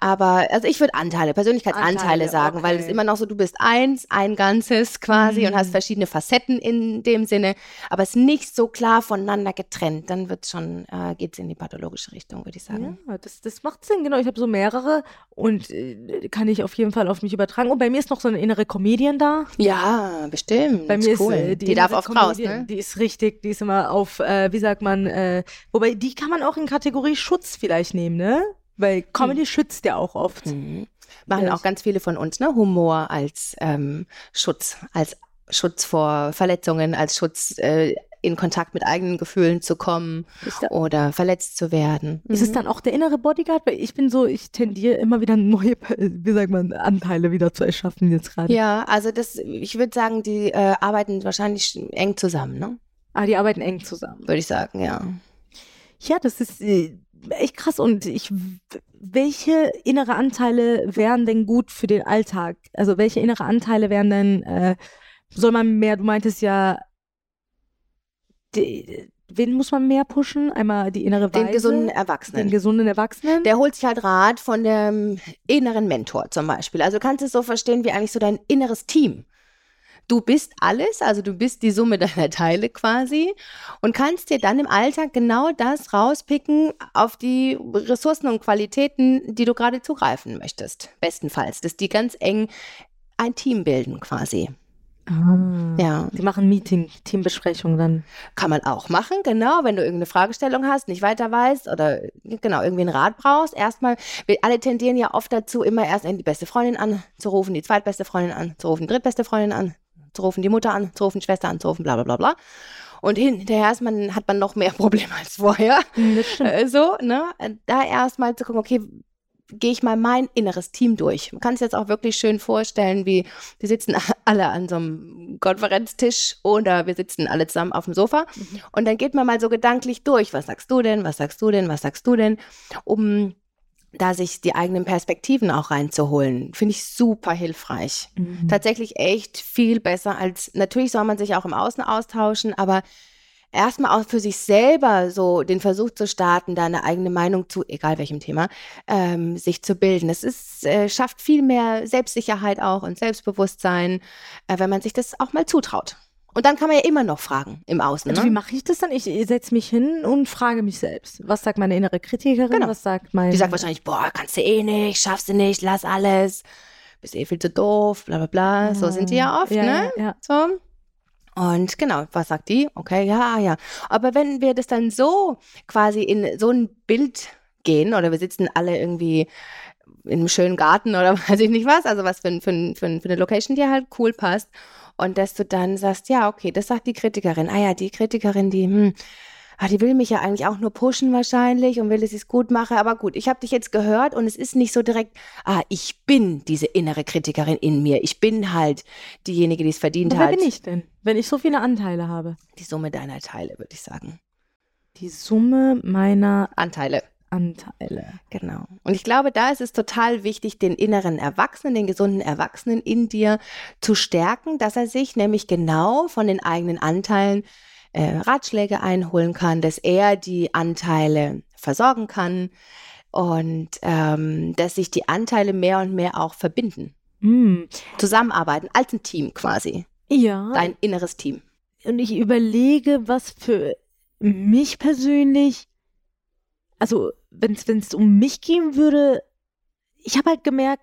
A: Aber, also ich würde Anteile, Persönlichkeitsanteile
B: Anteile,
A: sagen, weil es
B: okay.
A: immer noch so, du bist eins, ein Ganzes Business quasi und hast verschiedene Facetten in dem Sinne, aber es ist nicht so klar voneinander getrennt, dann wird schon, äh, geht es in die pathologische Richtung, würde ich sagen.
B: Ja, das, das macht Sinn, genau. Ich habe so mehrere und äh, kann ich auf jeden Fall auf mich übertragen. Und bei mir ist noch so eine innere Comedian da.
A: Ja, bestimmt.
B: Bei mir
A: cool.
B: ist äh, die,
A: die darf oft raus, ne?
B: Die ist richtig, die ist immer auf, äh, wie sagt man, äh, wobei die kann man auch in Kategorie Schutz vielleicht nehmen, ne? Weil Comedy schützt ja auch oft.
A: Mhm. Machen
B: Ja.
A: auch ganz viele von uns, ne? Humor als ähm, Schutz, als Schutz vor Verletzungen, als Schutz äh, in Kontakt mit eigenen Gefühlen zu kommen oder verletzt zu werden.
B: ist es dann auch der innere Bodyguard? Weil ich bin so, ich tendiere immer wieder neue, wie sagt man, Anteile wieder zu erschaffen jetzt gerade.
A: Ja, also das, ich würde sagen, die äh, arbeiten wahrscheinlich eng zusammen, ne?
B: Ah, die arbeiten eng zusammen.
A: Würde ich sagen, ja.
B: Ja, das ist äh, echt krass. Und ich, welche innere Anteile wären denn gut für den Alltag? Also welche innere Anteile wären denn, äh, soll man mehr, du meintest ja, die, wen muss man mehr pushen? Einmal die innere Weise,
A: Den gesunden
B: den
A: Erwachsenen.
B: gesunden Erwachsenen.
A: Der holt sich halt Rat von dem inneren Mentor zum Beispiel. Also du kannst es so verstehen wie eigentlich so dein inneres Team. Du bist alles, also du bist die Summe deiner Teile quasi und kannst dir dann im Alltag genau das rauspicken auf die Ressourcen und Qualitäten, die du gerade zugreifen möchtest. Bestenfalls, dass die ganz eng ein Team bilden quasi.
B: ah.
A: Ja,
B: Die machen Meeting, Teambesprechung dann.
A: kann man auch machen, genau, wenn du irgendeine Fragestellung hast, nicht weiter weißt oder genau irgendwie einen Rat brauchst. Erstmal, wir alle tendieren ja oft dazu, immer erst die beste Freundin anzurufen, die zweitbeste Freundin anzurufen, die drittbeste Freundin anzurufen, die Mutter anzurufen, die Schwester anzurufen, bla bla bla bla. Und hinterher ist man, hat man noch mehr Probleme als vorher.
B: Stimmt.
A: Äh, so, ne? Da erstmal zu gucken, okay, gehe ich mal mein inneres Team durch. Man kann es jetzt auch wirklich schön vorstellen, wie wir sitzen alle an so einem Konferenztisch oder wir sitzen alle zusammen auf dem Sofa und dann geht man mal so gedanklich durch, was sagst du denn, was sagst du denn, was sagst du denn, um da sich die eigenen Perspektiven auch reinzuholen. Finde ich super hilfreich
B: Mhm.
A: tatsächlich echt viel besser als, natürlich soll man sich auch im Außen austauschen, aber erstmal auch für sich selber so den Versuch zu starten, da eine eigene Meinung zu, egal welchem Thema, ähm, sich zu bilden. Es ist, äh, schafft viel mehr Selbstsicherheit auch und Selbstbewusstsein, äh, wenn man sich das auch mal zutraut. Und dann kann man ja immer noch fragen im Außen.
B: Also wie
A: Ne?
B: mache ich das dann? Ich setze mich hin und frage mich selbst. Was sagt meine innere Kritikerin?
A: Genau.
B: Was sagt mein...
A: Die sagt wahrscheinlich, boah, kannst du eh nicht, schaffst du nicht, lass alles, bist eh viel zu doof, bla bla bla. So sind die ja oft,
B: ja,
A: ne?
B: Ja, ja.
A: So. Und genau, was sagt die? Okay, ja, ja. Aber wenn wir das dann so quasi in so ein Bild gehen oder wir sitzen alle irgendwie in einem schönen Garten oder weiß ich nicht was, also was für, für, für, für eine Location, die halt cool passt. Und dass du dann sagst, ja, okay, das sagt die Kritikerin. Ah ja, die Kritikerin, die, hm, ah, die will mich ja eigentlich auch nur pushen wahrscheinlich und will, dass ich es gut mache. Aber gut, ich habe dich jetzt gehört und es ist nicht so direkt, ah, ich bin diese innere Kritikerin in mir. Ich bin halt diejenige, die es verdient
B: Aber wer
A: hat.
B: bin ich denn, wenn ich so viele Anteile habe?
A: Die Summe deiner Teile, würde ich sagen.
B: Die Summe meiner
A: Anteile.
B: Anteile.
A: Genau. Und ich glaube, da ist es total wichtig, den inneren Erwachsenen, den gesunden Erwachsenen in dir zu stärken, dass er sich nämlich genau von den eigenen Anteilen äh, Ratschläge einholen kann, dass er die Anteile versorgen kann und ähm, dass sich die Anteile mehr und mehr auch verbinden,
B: Hm.
A: zusammenarbeiten, als ein Team quasi,
B: Ja.
A: dein inneres Team.
B: und ich überlege, was für mich persönlich, also wenn es um mich gehen würde, ich habe halt gemerkt,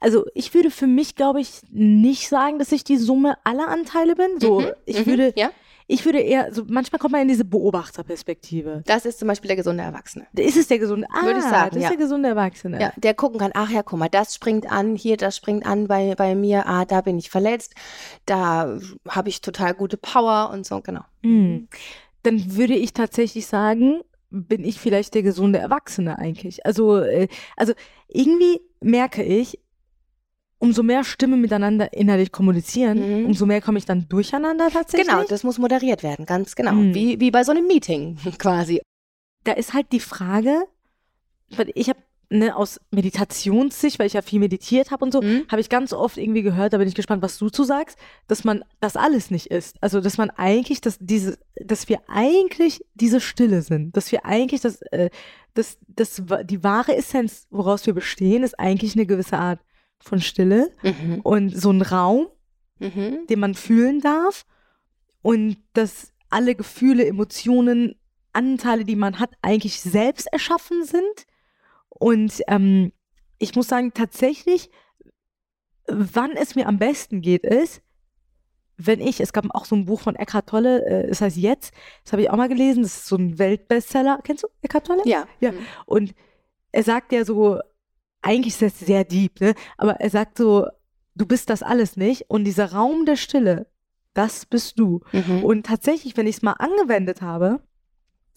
B: also ich würde für mich, glaube ich, nicht sagen, dass ich die Summe aller Anteile bin. So,
A: Mhm,
B: ich
A: mhm,
B: würde,
A: ja,
B: ich würde eher, so manchmal kommt man in diese Beobachterperspektive.
A: das ist zum Beispiel der gesunde Erwachsene.
B: Ist es der gesunde? Ah,
A: Würde ich sagen,
B: das ist
A: ja.
B: der gesunde Erwachsene.
A: Ja, der gucken kann, ach ja, guck mal, das springt an, hier, das springt an bei, bei mir, ah, da bin ich verletzt, da habe ich total gute Power und so, genau.
B: Hm. Dann würde ich tatsächlich sagen, bin ich vielleicht der gesunde Erwachsene eigentlich. Also, äh, also irgendwie merke ich, umso mehr Stimmen miteinander innerlich kommunizieren,
A: Mhm.
B: umso mehr komme ich dann durcheinander tatsächlich.
A: Genau, das muss moderiert werden, ganz genau.
B: Mhm.
A: Wie, wie bei so einem Meeting quasi.
B: da ist halt die Frage, weil ich habe ne, aus Meditationssicht, weil ich ja viel meditiert habe und so,
A: Mhm.
B: habe ich ganz oft irgendwie gehört, da bin ich gespannt, was du zu sagst, dass man das alles nicht ist. Also, dass man eigentlich, dass diese, dass wir eigentlich diese Stille sind, dass wir eigentlich das, äh, das, das, die wahre Essenz, woraus wir bestehen, ist eigentlich eine gewisse Art von Stille
A: Mhm.
B: und so ein Raum, mhm. den man fühlen darf und dass alle Gefühle, Emotionen, Anteile, die man hat, eigentlich selbst erschaffen sind. Und ähm, ich muss sagen, tatsächlich, wann es mir am besten geht, ist, wenn ich, es gab auch so ein Buch von Eckhart Tolle, äh, das heißt Jetzt, das habe ich auch mal gelesen, das ist so ein Weltbestseller. Kennst du Eckhart Tolle?
A: Ja.
B: Ja. Mhm. Und er sagt ja so, eigentlich ist das sehr deep, ne? aber er sagt so, du bist das alles nicht und dieser Raum der Stille, das bist du. Mhm. Und tatsächlich, wenn ich es mal angewendet habe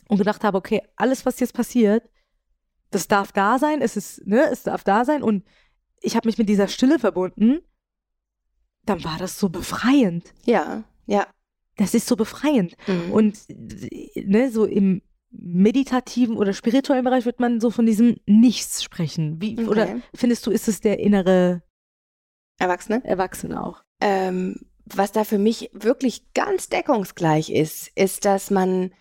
B: und gedacht habe, okay, alles, was jetzt passiert, das darf da sein, es ist, ne, es darf da sein und ich habe mich mit dieser Stille verbunden, dann war das so befreiend.
A: Ja, ja.
B: Das ist so befreiend. Mhm. Und ne, so im meditativen oder spirituellen Bereich wird man so von diesem Nichts sprechen. Wie, okay. Oder findest du, ist es der innere
A: Erwachsene?
B: Erwachsene auch.
A: Ähm, was da für mich wirklich ganz deckungsgleich ist, ist, dass man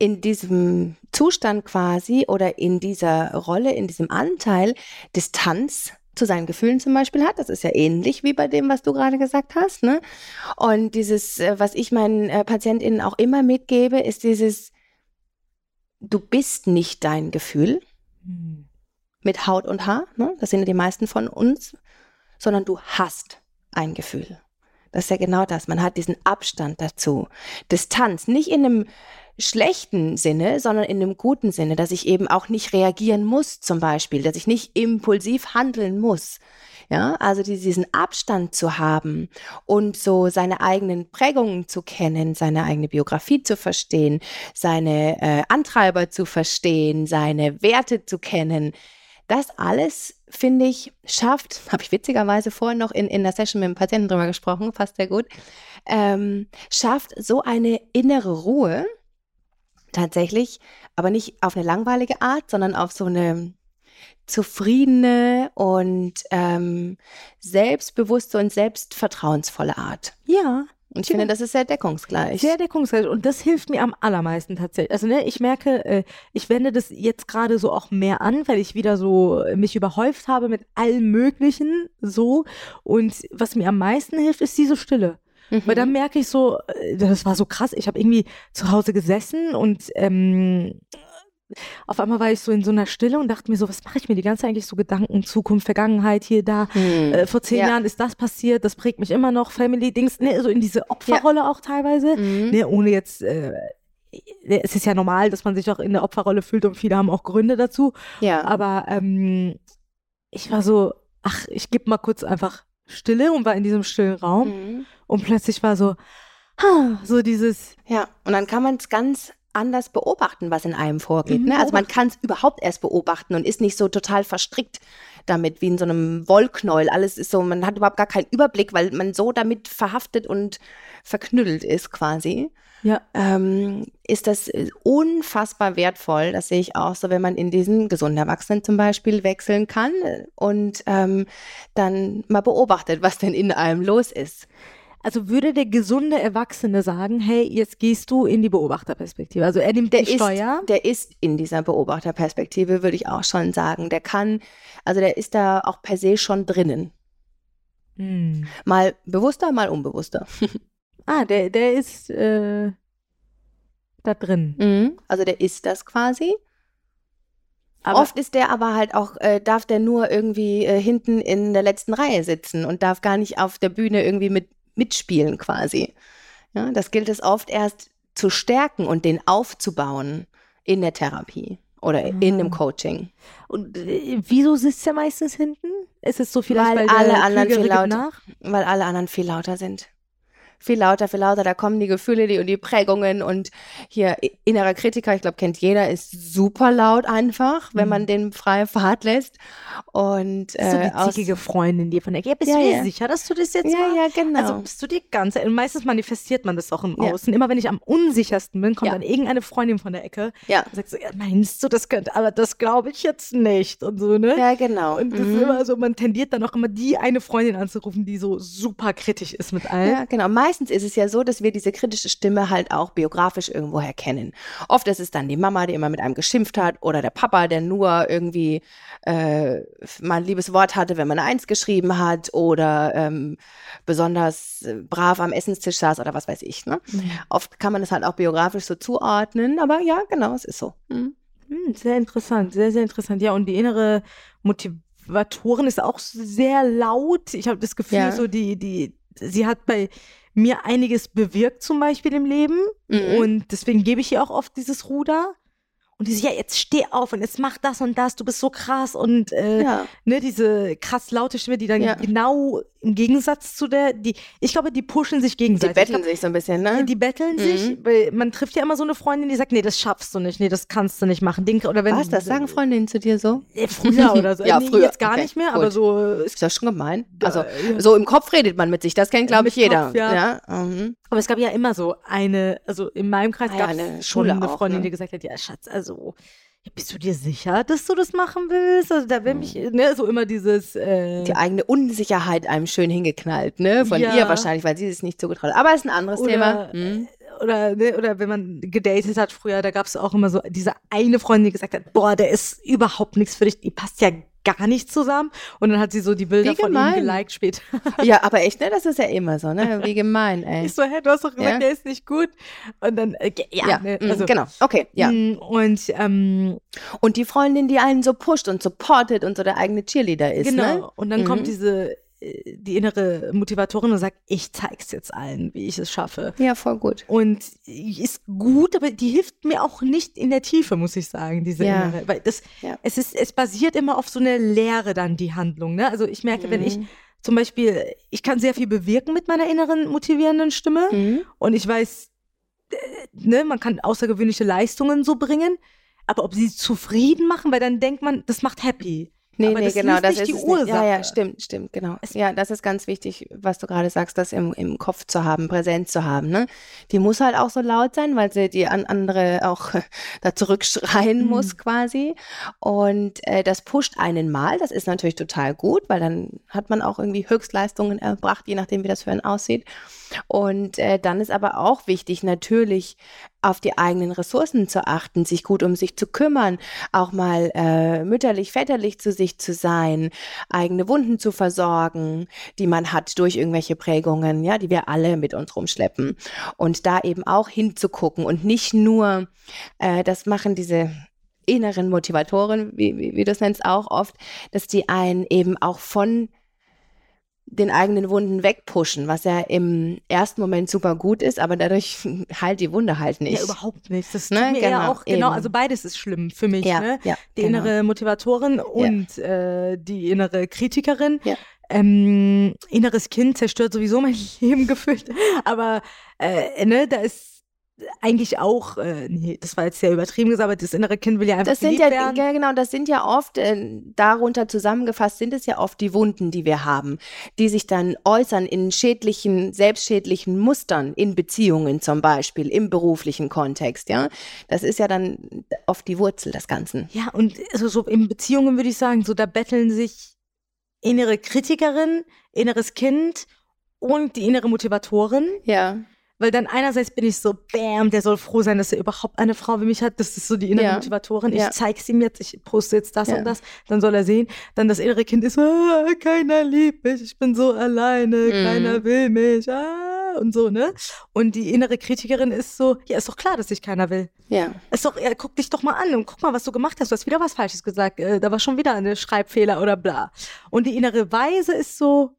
A: in diesem Zustand quasi oder in dieser Rolle, in diesem Anteil Distanz zu seinen Gefühlen zum Beispiel hat. Das ist ja ähnlich wie bei dem, was du gerade gesagt hast. Ne? Und dieses, äh, was ich meinen äh, PatientInnen auch immer mitgebe, ist dieses, du bist nicht dein Gefühl hm. mit Haut und Haar, ne? das sind ja die meisten von uns, sondern du hast ein Gefühl. Das ist ja genau das. Man hat diesen Abstand dazu. Distanz, nicht in einem schlechten Sinne, sondern in einem guten Sinne, dass ich eben auch nicht reagieren muss, zum Beispiel, dass ich nicht impulsiv handeln muss. Ja, also diesen Abstand zu haben und so seine eigenen Prägungen zu kennen, seine eigene Biografie zu verstehen, seine äh, Antreiber zu verstehen, seine Werte zu kennen, das alles, finde ich, schafft, habe ich witzigerweise vorhin noch in, in der Session mit dem Patienten drüber gesprochen, fast sehr gut, ähm, schafft so eine innere Ruhe tatsächlich, aber nicht auf eine langweilige Art, sondern auf so eine zufriedene und ähm, selbstbewusste und selbstvertrauensvolle Art.
B: Ja.
A: Und ich genau. finde, das ist sehr deckungsgleich.
B: Sehr deckungsgleich. Und das hilft mir am allermeisten tatsächlich. Also, ne, ich merke, äh, ich wende das jetzt gerade so auch mehr an, weil ich wieder so mich überhäuft habe mit allem Möglichen so. Und was mir am meisten hilft, ist diese Stille. Mhm. Weil dann merke ich so, äh, das war so krass, ich habe irgendwie zu Hause gesessen und ähm, auf einmal war ich so in so einer Stille und dachte mir so, was mache ich mir die ganze Zeit eigentlich so Gedanken, Zukunft, Vergangenheit, hier, da, hm. äh, vor zehn ja. Jahren ist das passiert, das prägt mich immer noch, Family-Dings, ne, so in diese Opferrolle ja. auch teilweise, mhm. ne, ohne jetzt, äh, es ist ja normal, dass man sich auch in der Opferrolle fühlt und viele haben auch Gründe dazu,
A: ja.
B: aber ähm, ich war so, ach, ich gebe mal kurz einfach Stille und war in diesem stillen Raum mhm. Und plötzlich war so, so dieses.
A: Ja, und dann kann man es ganz anders beobachten, was in einem vorgeht. Ne? Also man kann es überhaupt erst beobachten und ist nicht so total verstrickt damit, wie in so einem Wollknäuel. Alles ist so, man hat überhaupt gar keinen Überblick, weil man so damit verhaftet und verknüttelt ist quasi.
B: Ja.
A: Ähm, ist das unfassbar wertvoll. Das sehe ich auch so, wenn man in diesen gesunden Erwachsenen zum Beispiel wechseln kann und ähm, dann mal beobachtet, was denn in einem los ist.
B: Also würde der gesunde Erwachsene sagen, hey, jetzt gehst du in die Beobachterperspektive. Also er nimmt
A: der
B: die ist, Steuer.
A: Der ist in dieser Beobachterperspektive, würde ich auch schon sagen. Der kann, also der ist da auch per se schon drinnen. Hm. Mal bewusster, mal unbewusster.
B: ah, der, der ist äh, da drin.
A: Mhm. Also der ist das quasi. Aber Oft ist der aber halt auch, äh, darf der nur irgendwie äh, hinten in der letzten Reihe sitzen und darf gar nicht auf der Bühne irgendwie mit mitspielen quasi. Ja, das gilt es oft erst zu stärken und den aufzubauen in der Therapie oder in einem ah. Coaching.
B: Und äh, wieso sitzt er meistens hinten? Ist es so vielleicht,
A: weil, weil alle anderen viel lauter, weil alle anderen viel lauter sind viel lauter, viel lauter, da kommen die Gefühle die, und die Prägungen und hier innerer Kritiker, ich glaube, kennt jeder, ist super laut einfach, wenn man mhm. den freie Fahrt lässt. Und
B: äh, so die zickige Freundin, die von der, ja, bist ja, du dir ja. sicher, dass du das jetzt
A: Ja, mal? ja, genau.
B: Also bist du dir ganz, meistens manifestiert man das auch im ja. Außen. Immer wenn ich am unsichersten bin, kommt ja. dann irgendeine Freundin von der Ecke
A: ja.
B: und sagt so, ja, meinst du, das könnte, aber das glaube ich jetzt nicht und so, ne?
A: Ja, genau.
B: Und das mhm. ist immer so, man tendiert dann auch immer die eine Freundin anzurufen, die so super kritisch ist mit allem.
A: Ja, genau. Meist meistens ist es ja so, dass wir diese kritische Stimme halt auch biografisch irgendwoher kennen. Oft ist es dann die Mama, die immer mit einem geschimpft hat oder der Papa, der nur irgendwie äh, mal ein liebes Wort hatte, wenn man eine Eins geschrieben hat oder ähm, besonders äh, brav am Essenstisch saß oder was weiß ich. Ne? Mhm. Oft kann man das halt auch biografisch so zuordnen, aber ja, genau, es ist so. Mhm.
B: Hm, sehr interessant, sehr, sehr interessant. Ja, und die innere Motivatorin ist auch sehr laut. Ich habe das Gefühl, ja. so die, die, sie hat bei mir einiges bewirkt zum Beispiel im Leben. Mhm. Und deswegen gebe ich ihr auch oft dieses Ruder. Und die so, ja, jetzt steh auf und jetzt mach das und das, du bist so krass und äh, ja. ne, diese krass laute Stimme, die dann ja. genau im Gegensatz zu der, die, ich glaube, die pushen sich gegenseitig.
A: Die betteln sich so ein bisschen, ne?
B: Die betteln mhm. sich, weil man trifft ja immer so eine Freundin, die sagt, nee, das schaffst du nicht, nee, das kannst du nicht machen. Den, oder wenn,
A: Was, das sagen Freundinnen zu dir so?
B: Äh, früher oder so.
A: ja, nee, früher.
B: Jetzt gar okay, nicht mehr, gut. aber so.
A: Ist das schon gemein? Also, so im Kopf redet man mit sich, das kennt, glaube ich, jeder. Kopf, ja. ja?
B: Mhm. Aber es gab ja immer so eine, also in meinem Kreis ah, gab es schon eine Freundin, ne? die gesagt hat, ja, Schatz, also ja, bist du dir sicher, dass du das machen willst? Also da will mich, ne, so immer dieses äh
A: Die eigene Unsicherheit einem schön hingeknallt, ne? Von ja. ihr wahrscheinlich, weil sie es nicht zugetraut hat. Aber ist ein anderes
B: oder,
A: Thema.
B: Hm. Oder, ne, oder wenn man gedatet hat früher, da gab es auch immer so diese eine Freundin, die gesagt hat, boah, der ist überhaupt nichts für dich, die passt ja gar nicht zusammen. Und dann hat sie so die Bilder von ihm geliked später.
A: Ja, aber echt, ne? Das ist ja immer so, ne? Wie gemein, ey.
B: Ich so, hä, du hast doch gesagt, ja? der ist nicht gut. Und dann, äh, ja, ja
A: ne, mm, also, genau, okay, ja.
B: Mm, und, ähm,
A: und die Freundin, die einen so pusht und supportet und so der eigene Cheerleader ist,
B: genau.
A: ne?
B: Genau. Und dann mhm. kommt diese die innere Motivatorin und sagt, ich zeig's jetzt allen, wie ich es schaffe.
A: Ja, voll gut.
B: Und ist gut, aber die hilft mir auch nicht in der Tiefe, muss ich sagen, diese ja. innere. Weil das, ja. es ist, es basiert immer auf so eine Lehre dann, die Handlung. Ne? Also ich merke, mhm. wenn ich mhm. zum Beispiel, ich kann sehr viel bewirken mit meiner inneren motivierenden Stimme mhm. und ich weiß, äh, ne, man kann außergewöhnliche Leistungen so bringen, aber ob sie zufrieden machen, weil dann denkt man, das macht happy.
A: Nee, aber nee, das genau, das ist die Ursache. Ja, ja, stimmt, stimmt, genau. Ja, das ist ganz wichtig, was du gerade sagst, das im, im Kopf zu haben, präsent zu haben. Ne? Die muss halt auch so laut sein, weil sie die an andere auch da zurückschreien mhm. muss quasi. Und äh, das pusht einen mal, das ist natürlich total gut, weil dann hat man auch irgendwie Höchstleistungen erbracht, je nachdem, wie das für einen aussieht. Und äh, dann ist aber auch wichtig, natürlich auf die eigenen Ressourcen zu achten, sich gut um sich zu kümmern, auch mal äh, mütterlich, väterlich zu sich zu sein, eigene Wunden zu versorgen, die man hat durch irgendwelche Prägungen, ja, die wir alle mit uns rumschleppen. Und da eben auch hinzugucken und nicht nur, äh, das machen diese inneren Motivatoren, wie, wie, wie du es nennst, auch oft, dass die einen eben auch von den eigenen Wunden wegpushen, was ja im ersten Moment super gut ist, aber dadurch heilt die Wunde halt nicht.
B: Ja, überhaupt nicht. Das ne? mir genau, auch, genau, also beides ist schlimm für mich. Ja, ne? ja, die genau. innere Motivatorin und ja. äh, die innere Kritikerin. Ja. Ähm, inneres Kind zerstört sowieso mein Leben gefühlt. Aber äh, ne, da ist eigentlich auch, äh, nee, das war jetzt sehr übertrieben gesagt, aber das innere Kind will ja einfach
A: das sind ja, werden. Ja, genau, das sind ja oft, äh, darunter zusammengefasst sind es ja oft die Wunden, die wir haben, die sich dann äußern in schädlichen, selbstschädlichen Mustern, in Beziehungen zum Beispiel, im beruflichen Kontext, ja. Das ist ja dann oft die Wurzel des Ganzen.
B: Ja, und also so in Beziehungen würde ich sagen, so da betteln sich innere Kritikerin, inneres Kind und die innere Motivatorin.
A: Ja.
B: Weil dann einerseits bin ich so, bam, der soll froh sein, dass er überhaupt eine Frau wie mich hat. Das ist so die innere ja. Motivatorin. Ich ja. zeig's ihm jetzt, ich poste jetzt das ja. und das. Dann soll er sehen. Dann das innere Kind ist, ah, keiner liebt mich, ich bin so alleine, mhm. keiner will mich, ah, und so, ne? Und die innere Kritikerin ist so, ja, ist doch klar, dass dich keiner will.
A: Ja.
B: Ist doch, ja, guck dich doch mal an und guck mal, was du gemacht hast. Du hast wieder was Falsches gesagt. Äh, da war schon wieder eine Schreibfehler oder bla. Und die innere Weise ist so,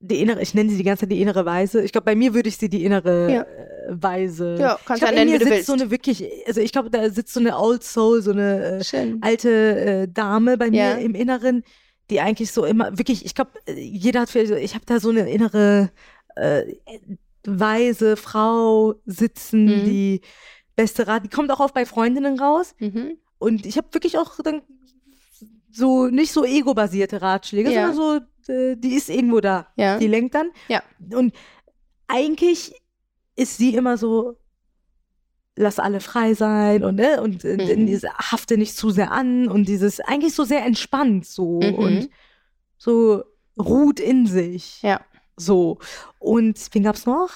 B: die innere, ich nenne sie die ganze Zeit die innere Weise. Ich glaube, bei mir würde ich sie die innere ja. Äh, Weise.
A: Ja, kannst
B: du
A: nennen,
B: wie
A: du
B: sitzt
A: willst.
B: so eine wirklich, also ich glaube, da sitzt so eine Old Soul, so eine äh, alte äh, Dame bei mir ja. im Inneren, die eigentlich so immer, wirklich, ich glaube, jeder hat, vielleicht, ich habe da so eine innere äh, weise Frau sitzen, mhm. die beste Rat, die kommt auch oft bei Freundinnen raus. Mhm. Und ich habe wirklich auch dann so nicht so ego-basierte Ratschläge, ja. sondern so, äh, die ist irgendwo da.
A: Ja.
B: Die lenkt dann.
A: Ja.
B: Und eigentlich ist sie immer so, lass alle frei sein und, ne, und äh, mhm. diese hafte nicht zu sehr an und dieses eigentlich so sehr entspannt so mhm. und so ruht in sich.
A: Ja.
B: So. Und wen gab's noch?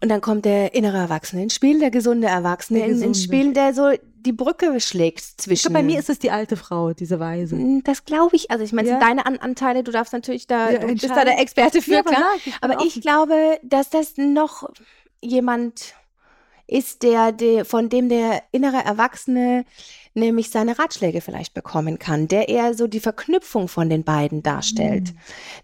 A: Und dann kommt der innere Erwachsene ins Spiel, der gesunde Erwachsene
B: Der
A: in- ins
B: Gesunde.
A: Spiel, der so die Brücke schlägt zwischen.
B: glaub, bei mir ist es die alte Frau, diese Weise.
A: Mm, das glaube ich. Also ich meine,
B: Ja.
A: deine An Anteile, du darfst natürlich da,
B: Ja,
A: du bist da der Experte für,
B: Ja, aber
A: klar.
B: ich
A: Aber ich glaube, dass das noch jemand ist, der, der, von dem der innere Erwachsene nämlich seine Ratschläge vielleicht bekommen kann, der eher so die Verknüpfung von den beiden darstellt,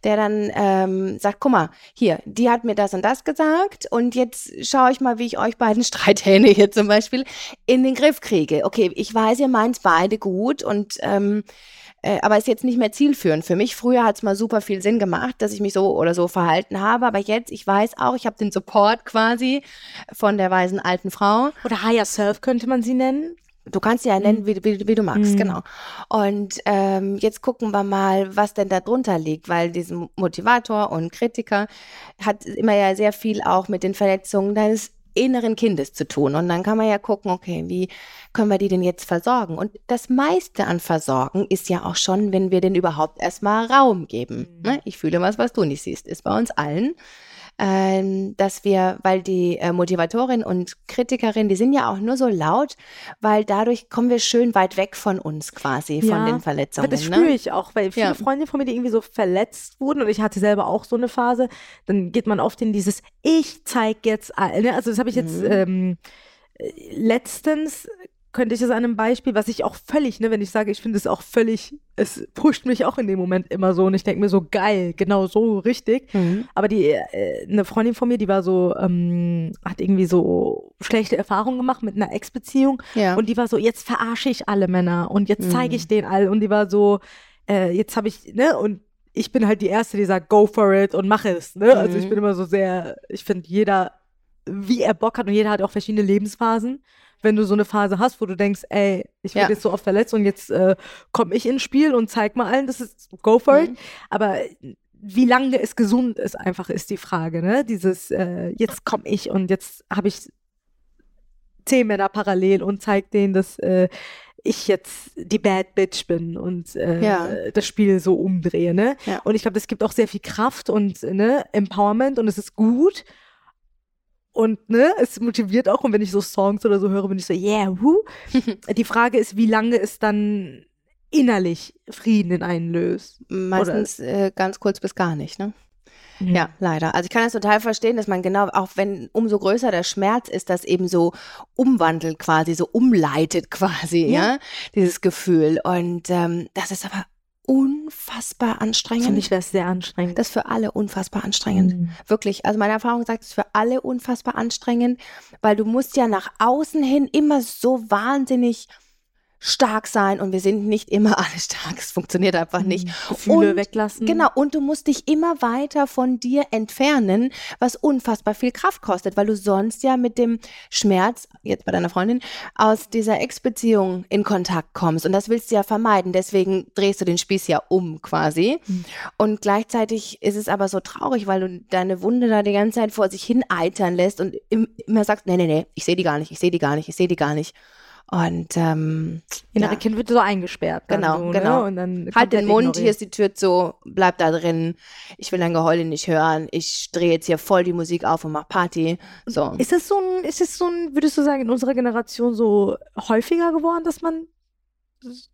A: der dann ähm, sagt, guck mal, hier, die hat mir das und das gesagt und jetzt schaue ich mal, wie ich euch beiden Streithähne hier zum Beispiel in den Griff kriege. Okay, ich weiß, ihr meint beide gut und ähm, äh, aber ist jetzt nicht mehr zielführend für mich. Früher hat es mal super viel Sinn gemacht, dass ich mich so oder so verhalten habe, aber jetzt, ich weiß auch, ich habe den Support quasi von der weisen alten Frau.
B: Oder Higher Self könnte man sie nennen.
A: Du kannst sie ja nennen, wie, wie, wie du magst,
B: Mhm.
A: genau. Und ähm, jetzt gucken wir mal, was denn da drunter liegt, weil diesen Motivator und Kritiker hat immer ja sehr viel auch mit den Verletzungen deines inneren Kindes zu tun. Und dann kann man ja gucken, okay, wie können wir die denn jetzt versorgen? Und das meiste an Versorgen ist ja auch schon, wenn wir denn überhaupt erstmal Raum geben.
B: Mhm.
A: Ne? Ich fühle was, was du nicht siehst, ist bei uns allen ähm, dass wir, weil die äh, Motivatorin und Kritikerin, die sind ja auch nur so laut, weil dadurch kommen wir schön weit weg von uns quasi, von
B: Ja,
A: den Verletzungen.
B: Das spüre
A: ne?
B: ich auch, weil viele
A: Ja.
B: Freunde von mir, die irgendwie so verletzt wurden und ich hatte selber auch so eine Phase, dann geht man oft in dieses Ich zeig jetzt all, ne? Also das habe ich jetzt
A: Mhm.
B: ähm, äh, letztens könnte ich das an einem Beispiel, was ich auch völlig, ne, wenn ich sage, ich finde es auch völlig, es pusht mich auch in dem Moment immer so und ich denke mir so geil, genau so richtig.
A: Mhm.
B: Aber die, äh, eine Freundin von mir, die war so, ähm, hat irgendwie so schlechte Erfahrungen gemacht mit einer Ex-Beziehung
A: Ja.
B: und die war so, jetzt verarsche ich alle Männer und jetzt zeige
A: Mhm.
B: ich den all. Und die war so, äh, jetzt habe ich, ne, und ich bin halt die Erste, die sagt, go for it und mach es. Ne? Also ich
A: Mhm.
B: bin immer so sehr, ich finde jeder, wie er Bock hat und jeder hat auch verschiedene Lebensphasen. Wenn du so eine Phase hast, wo du denkst, ey, ich werde
A: Ja.
B: jetzt so oft verletzt und jetzt äh, komme ich ins Spiel und zeig mal allen, das ist go for it.
A: Mhm.
B: Aber wie lange es gesund ist, einfach ist die Frage, ne? Dieses, äh, jetzt komme ich und jetzt habe ich zehn Männer parallel und zeig denen, dass äh, ich jetzt die Bad Bitch bin und äh,
A: Ja.
B: das Spiel so umdrehe, ne?
A: Ja.
B: Und ich glaube, das gibt auch sehr viel Kraft und ne, Empowerment und es ist gut. Und ne, es motiviert auch. Und wenn ich so Songs oder so höre, bin ich so, yeah, woo. Die Frage ist, wie lange es dann innerlich Frieden in einen löst.
A: Meistens äh, ganz kurz bis gar nicht, ne? Ja, leider. Also ich kann das total verstehen, dass man genau, auch wenn umso größer der Schmerz ist, das eben so umwandelt quasi, so umleitet quasi, ja,
B: Ja.
A: dieses Gefühl. Und ähm, das ist aber unfassbar anstrengend.
B: Finde ich das sehr anstrengend.
A: das ist für alle unfassbar anstrengend.
B: Mhm.
A: Wirklich. Also meine Erfahrung sagt, es ist für alle unfassbar anstrengend, weil du musst ja nach außen hin immer so wahnsinnig stark sein und wir sind nicht immer alle stark. Es funktioniert einfach nicht.
B: Gefühle
A: Und-
B: weglassen.
A: Genau, und du musst dich immer weiter von dir entfernen, was unfassbar viel Kraft kostet, weil du sonst ja mit dem Schmerz, jetzt bei deiner Freundin, aus dieser Ex-Beziehung in Kontakt kommst. Und das willst du ja vermeiden. Deswegen drehst du den Spieß ja um quasi.
B: Mhm.
A: Und gleichzeitig ist es aber so traurig, weil du deine Wunde da die ganze Zeit vor sich hin eitern lässt und im, immer sagst, nee, nee, nee, ich sehe die gar nicht, ich sehe die gar nicht, ich sehe die gar nicht. Und ähm,
B: Innere
A: ja.
B: Kind wird so eingesperrt.
A: Genau,
B: so,
A: genau.
B: Ne? Und dann
A: Halt den Mund, hier
B: ignoriert.
A: ist die Tür zu, bleib da drin. Ich will dein Geheule nicht hören. Ich drehe jetzt hier voll die Musik auf und mach Party. So.
B: Ist es so ein, ist es so ein, würdest du sagen, in unserer Generation so häufiger geworden, dass man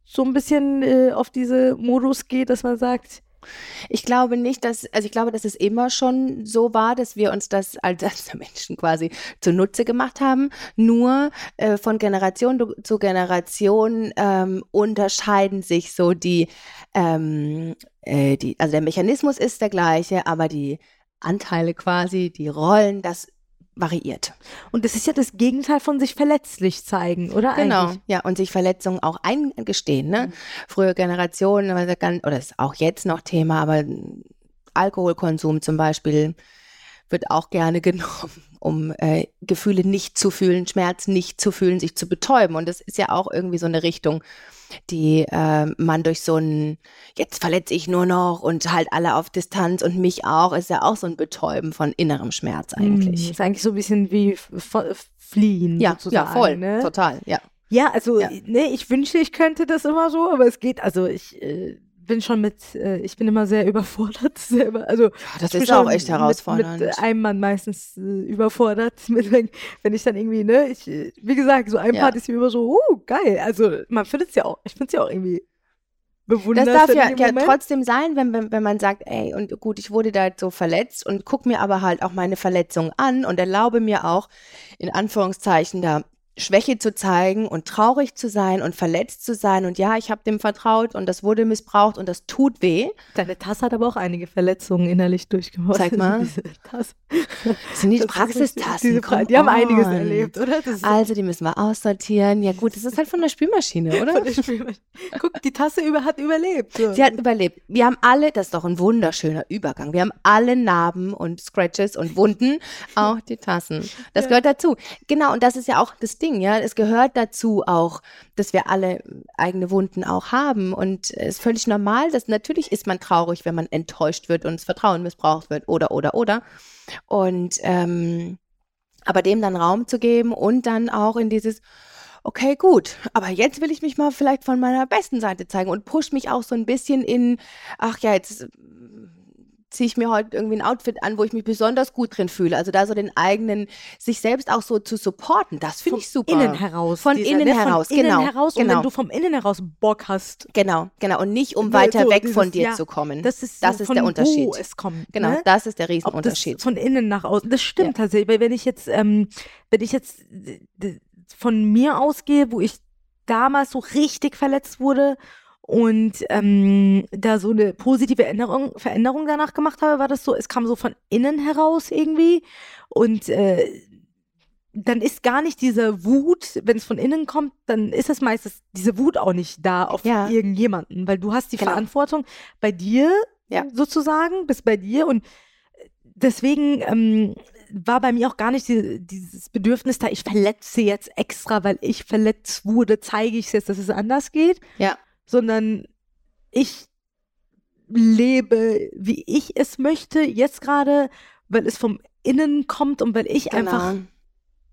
B: so ein bisschen äh, auf diese Modus geht, dass man sagt,
A: Ich glaube nicht, dass, also ich glaube, dass es immer schon so war, dass wir uns das als, Menschen quasi zunutze gemacht haben. Nur äh, von Generation zu Generation ähm, unterscheiden sich so die, ähm, äh, die, also der Mechanismus ist der gleiche, aber die Anteile quasi, die Rollen, das variiert.
B: und das ist ja das Gegenteil von sich verletzlich zeigen, oder
A: Genau,
B: eigentlich?
A: ja, und sich Verletzungen auch eingestehen. Ne?
B: Mhm.
A: Frühere Generationen, oder ist auch jetzt noch Thema, aber Alkoholkonsum zum Beispiel wird auch gerne genommen, um äh, Gefühle nicht zu fühlen, Schmerz nicht zu fühlen, sich zu betäuben. Und das ist ja auch irgendwie so eine Richtung, die äh, man durch so ein, jetzt verletze ich nur noch und halt alle auf Distanz und mich auch, ist ja auch so ein Betäuben von innerem Schmerz
B: Mhm.
A: eigentlich.
B: Ist eigentlich so ein bisschen wie fliehen
A: Ja,
B: sozusagen.
A: ja, voll,
B: Ne?
A: total, ja.
B: Ja, also
A: Ja.
B: ne, ich wünschte, ich könnte das immer so, aber es geht, also ich äh, bin schon mit, äh, ich bin immer sehr überfordert selber. Also ja,
A: das ist auch echt herausfordernd.
B: Mit, mit einem Mann meistens äh, überfordert. Mit, wenn, wenn, ich dann irgendwie, ne, ich, wie gesagt, so ein ja. Part ist mir immer so, oh, geil. Also man findet es ja auch, ich finde es ja auch irgendwie bewundert.
A: Das darf ja, ja trotzdem sein, wenn, wenn, wenn man sagt, ey, und gut, ich wurde da so verletzt und guck mir aber halt auch meine Verletzung an und erlaube mir auch, in Anführungszeichen, da Schwäche zu zeigen und traurig zu sein und verletzt zu sein und ja, ich habe dem vertraut und das wurde missbraucht und das tut weh.
B: Deine Tasse hat aber auch einige Verletzungen innerlich durchgemacht.
A: Zeig mal. Das sind die Praxistassen.
B: Diese, die haben einiges erlebt, oder?
A: also die müssen wir aussortieren. Ja gut, das ist halt von der Spülmaschine, oder? Von der Spülmaschine.
B: Guck, die Tasse über, hat überlebt. So.
A: Sie hat überlebt. Wir haben alle, das ist doch ein wunderschöner Übergang. Wir haben alle Narben und Scratches und Wunden, auch die Tassen. Das ja. gehört dazu. Genau, und das ist ja auch das Ding, ja. Es gehört dazu auch, dass wir alle eigene Wunden auch haben. Und es ist völlig normal, dass natürlich ist man traurig, wenn man enttäuscht wird und das Vertrauen missbraucht wird oder, oder, oder. Und ähm, aber dem dann Raum zu geben und dann auch in dieses, okay, gut, aber jetzt will ich mich mal vielleicht von meiner besten Seite zeigen und push mich auch so ein bisschen in, ach ja, jetzt ziehe ich mir heute irgendwie ein Outfit an, wo ich mich besonders gut drin fühle. Also da so den eigenen, sich selbst auch so zu supporten, das finde ich super.
B: Von innen heraus.
A: Von dieser, innen ne, heraus, von genau.
B: Innen heraus,
A: genau.
B: Und wenn du vom innen heraus Bock hast.
A: Genau, genau. Und nicht, um ne, weiter so, weg dieses, von dir ja, zu kommen.
B: Das ist, das ist der Unterschied. Wo es kommt.
A: Genau,
B: ne?
A: das ist der Riesenunterschied.
B: von innen nach außen. Das stimmt ja. tatsächlich. Weil wenn ich jetzt, ähm, wenn ich jetzt von mir ausgehe, wo ich damals so richtig verletzt wurde und ähm, da so eine positive Änderung, Veränderung danach gemacht habe, war das so, es kam so von innen heraus irgendwie und äh, dann ist gar nicht diese Wut, wenn es von innen kommt, dann ist es meistens diese Wut auch nicht da auf ja. irgendjemanden, weil du hast die genau. Verantwortung bei dir ja. sozusagen, bist bei dir und deswegen ähm, war bei mir auch gar nicht die, dieses Bedürfnis da, ich verletze jetzt extra, weil ich verletzt wurde, zeige ich es jetzt, dass es anders geht.
A: Ja
B: sondern ich lebe, wie ich es möchte, jetzt gerade, weil es vom Innen kommt und weil ich genau. einfach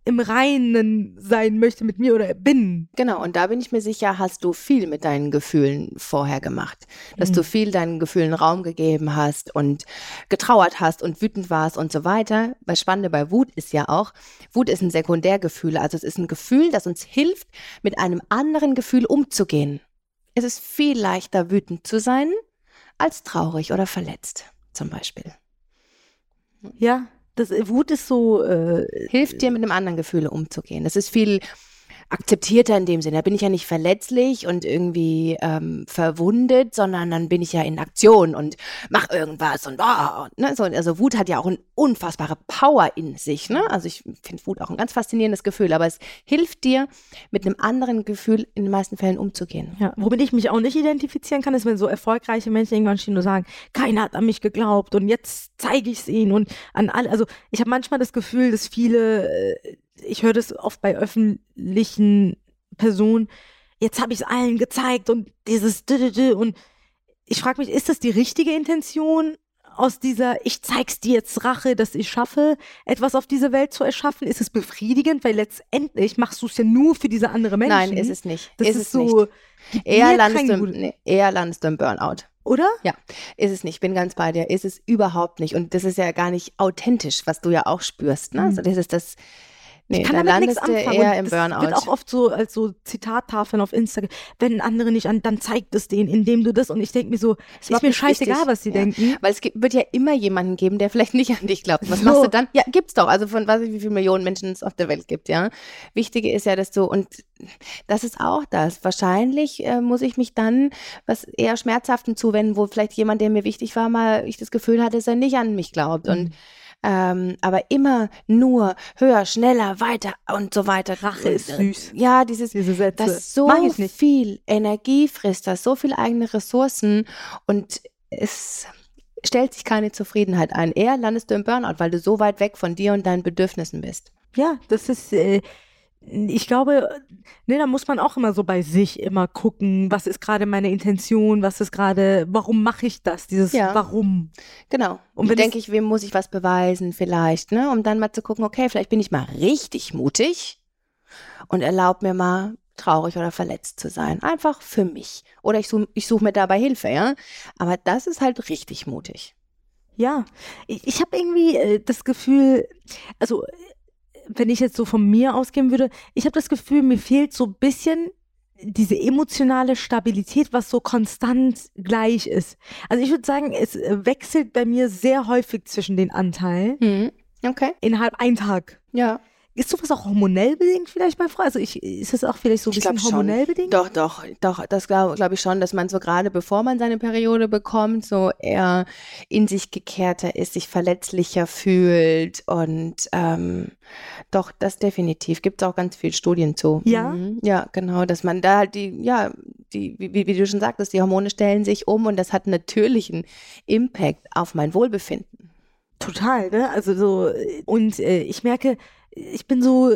B: im Reinen sein möchte mit mir oder bin.
A: Genau, und da bin ich mir sicher, hast du viel mit deinen Gefühlen vorher gemacht. Dass mhm. du viel deinen Gefühlen Raum gegeben hast und getrauert hast und wütend warst und so weiter. Weil Spannende bei Wut ist ja auch, Wut ist ein Sekundärgefühl. Also es ist ein Gefühl, das uns hilft, mit einem anderen Gefühl umzugehen. Es ist viel leichter, wütend zu sein, als traurig oder verletzt, zum Beispiel.
B: Ja, das Wut ist so. Äh,
A: Hilft dir, mit einem anderen Gefühl umzugehen. Das ist viel akzeptierter in dem Sinne. Da bin ich ja nicht verletzlich und irgendwie ähm, verwundet, sondern dann bin ich ja in Aktion und mach irgendwas und oh, ne, so, also Wut hat ja auch eine unfassbare Power in sich. Ne? Also ich finde Wut auch ein ganz faszinierendes Gefühl, aber es hilft dir, mit einem anderen Gefühl in den meisten Fällen umzugehen.
B: Ja, womit ich mich auch nicht identifizieren kann, ist, wenn so erfolgreiche Menschen irgendwann stehen und sagen, keiner hat an mich geglaubt und jetzt zeige ich es ihnen und an alle. Also ich habe manchmal das Gefühl, dass viele äh, ich höre das oft bei öffentlichen Personen, jetzt habe ich es allen gezeigt und dieses und ich frage mich, ist das die richtige Intention aus dieser ich zeig's dir jetzt Rache, dass ich schaffe, etwas auf diese Welt zu erschaffen? Ist es befriedigend, weil letztendlich machst du es ja nur für diese andere Menschen?
A: Nein, ist es nicht.
B: Das
A: ist,
B: ist so
A: nicht. Eher landest, du, nee, eher landest du im Burnout.
B: Oder?
A: Ja, ist es nicht. Bin ganz bei dir. Ist es überhaupt nicht. Und das ist ja gar nicht authentisch, was du ja auch spürst. Ne? Mhm. Also das ist das
B: Nee, ich kann damit nichts anfangen. Eher im Burnout. wird auch oft so als so Zitattafeln auf Instagram. Wenn andere nicht an, dann zeigt es denen, indem du das. Und ich denke mir so, es ist mir scheißegal, wichtig. was sie ja. denken.
A: Weil es gibt, wird ja immer jemanden geben, der vielleicht nicht an dich glaubt. Was so. machst du dann? Ja, gibt's doch. Also von weiß ich, wie viele Millionen Menschen es auf der Welt gibt, ja. Wichtige ist ja, dass du, und das ist auch das. Wahrscheinlich äh, muss ich mich dann was eher Schmerzhaften zuwenden, wo vielleicht jemand, der mir wichtig war, mal ich das Gefühl hatte, dass er nicht an mich glaubt. Mhm. Ähm, aber immer nur höher, schneller, weiter und so weiter.
B: Rache ist süß.
A: Ja, dieses, Diese Sätze. das so viel Energie frisst, das so viel eigene Ressourcen und es stellt sich keine Zufriedenheit ein. Eher landest du im Burnout, weil du so weit weg von dir und deinen Bedürfnissen bist.
B: Ja, das ist, äh, ich glaube, ne, da muss man auch immer so bei sich immer gucken, was ist gerade meine Intention, was ist gerade, warum mache ich das, dieses ja. Warum.
A: Genau. Und wenn denke ich, wem muss ich was beweisen vielleicht, ne, um dann mal zu gucken, okay, vielleicht bin ich mal richtig mutig und erlaub mir mal traurig oder verletzt zu sein. Einfach für mich. Oder ich suche ich such mir dabei Hilfe, ja. Aber das ist halt richtig mutig.
B: Ja, ich, ich habe irgendwie äh, das Gefühl, also wenn ich jetzt so von mir ausgehen würde, ich habe das Gefühl, mir fehlt so ein bisschen diese emotionale Stabilität, was so konstant gleich ist. Also ich würde sagen, es wechselt bei mir sehr häufig zwischen den Anteilen.
A: Hm. Okay.
B: Innerhalb ein Tag.
A: Ja.
B: Ist sowas auch hormonell bedingt vielleicht bei Frauen? Also ich, ist das auch vielleicht so ein
A: Ich
B: bisschen
A: glaub schon.
B: hormonell bedingt?
A: Doch, doch, doch, das glaube glaub ich schon, dass man so gerade bevor man seine Periode bekommt, so eher in sich gekehrter ist, sich verletzlicher fühlt und ähm, doch, das definitiv. Gibt es auch ganz viele Studien zu.
B: Ja?
A: Mhm. Ja, genau, dass man da halt die, ja, die, wie, wie du schon sagtest, die Hormone stellen sich um und das hat natürlichen Impact auf mein Wohlbefinden.
B: Total, ne? Also so, und äh, ich merke, ich bin so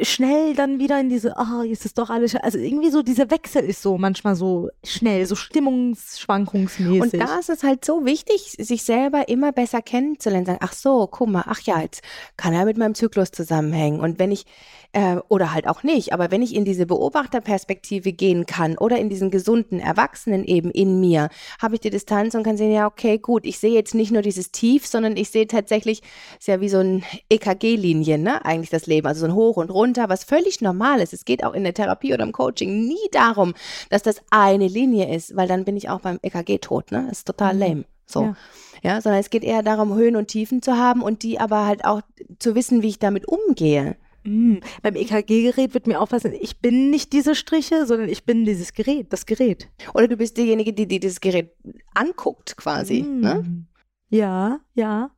B: schnell dann wieder in diese, ah, jetzt ist doch alles, sche-" also irgendwie so, dieser Wechsel ist so manchmal so schnell, so stimmungsschwankungsmäßig.
A: Und da ist es halt so wichtig, sich selber immer besser kennenzulernen. Sagen, ach so, guck mal, ach ja, jetzt kann er mit meinem Zyklus zusammenhängen. Und wenn ich, äh, oder halt auch nicht, aber wenn ich in diese Beobachterperspektive gehen kann oder in diesen gesunden Erwachsenen eben in mir, habe ich die Distanz und kann sehen, ja, okay, gut, ich sehe jetzt nicht nur dieses Tief, sondern ich sehe tatsächlich, ist ja wie so ein EKG-Linie, ne, eigentlich das Leben, also so ein Hoch und runter, was völlig normal ist. Es geht auch in der Therapie oder im Coaching nie darum, dass das eine Linie ist, weil dann bin ich auch beim EKG tot, ne? Das ist total lame. So.
B: Ja.
A: Ja. sondern es geht eher darum, Höhen und Tiefen zu haben und die aber halt auch zu wissen, wie ich damit umgehe.
B: Mm, beim EKG-Gerät wird mir aufpassen, ich bin nicht diese Striche, sondern ich bin dieses Gerät, das Gerät.
A: Oder du bist diejenige, die, die dieses Gerät anguckt, quasi.
B: Mm.
A: Ne?
B: Ja, ja,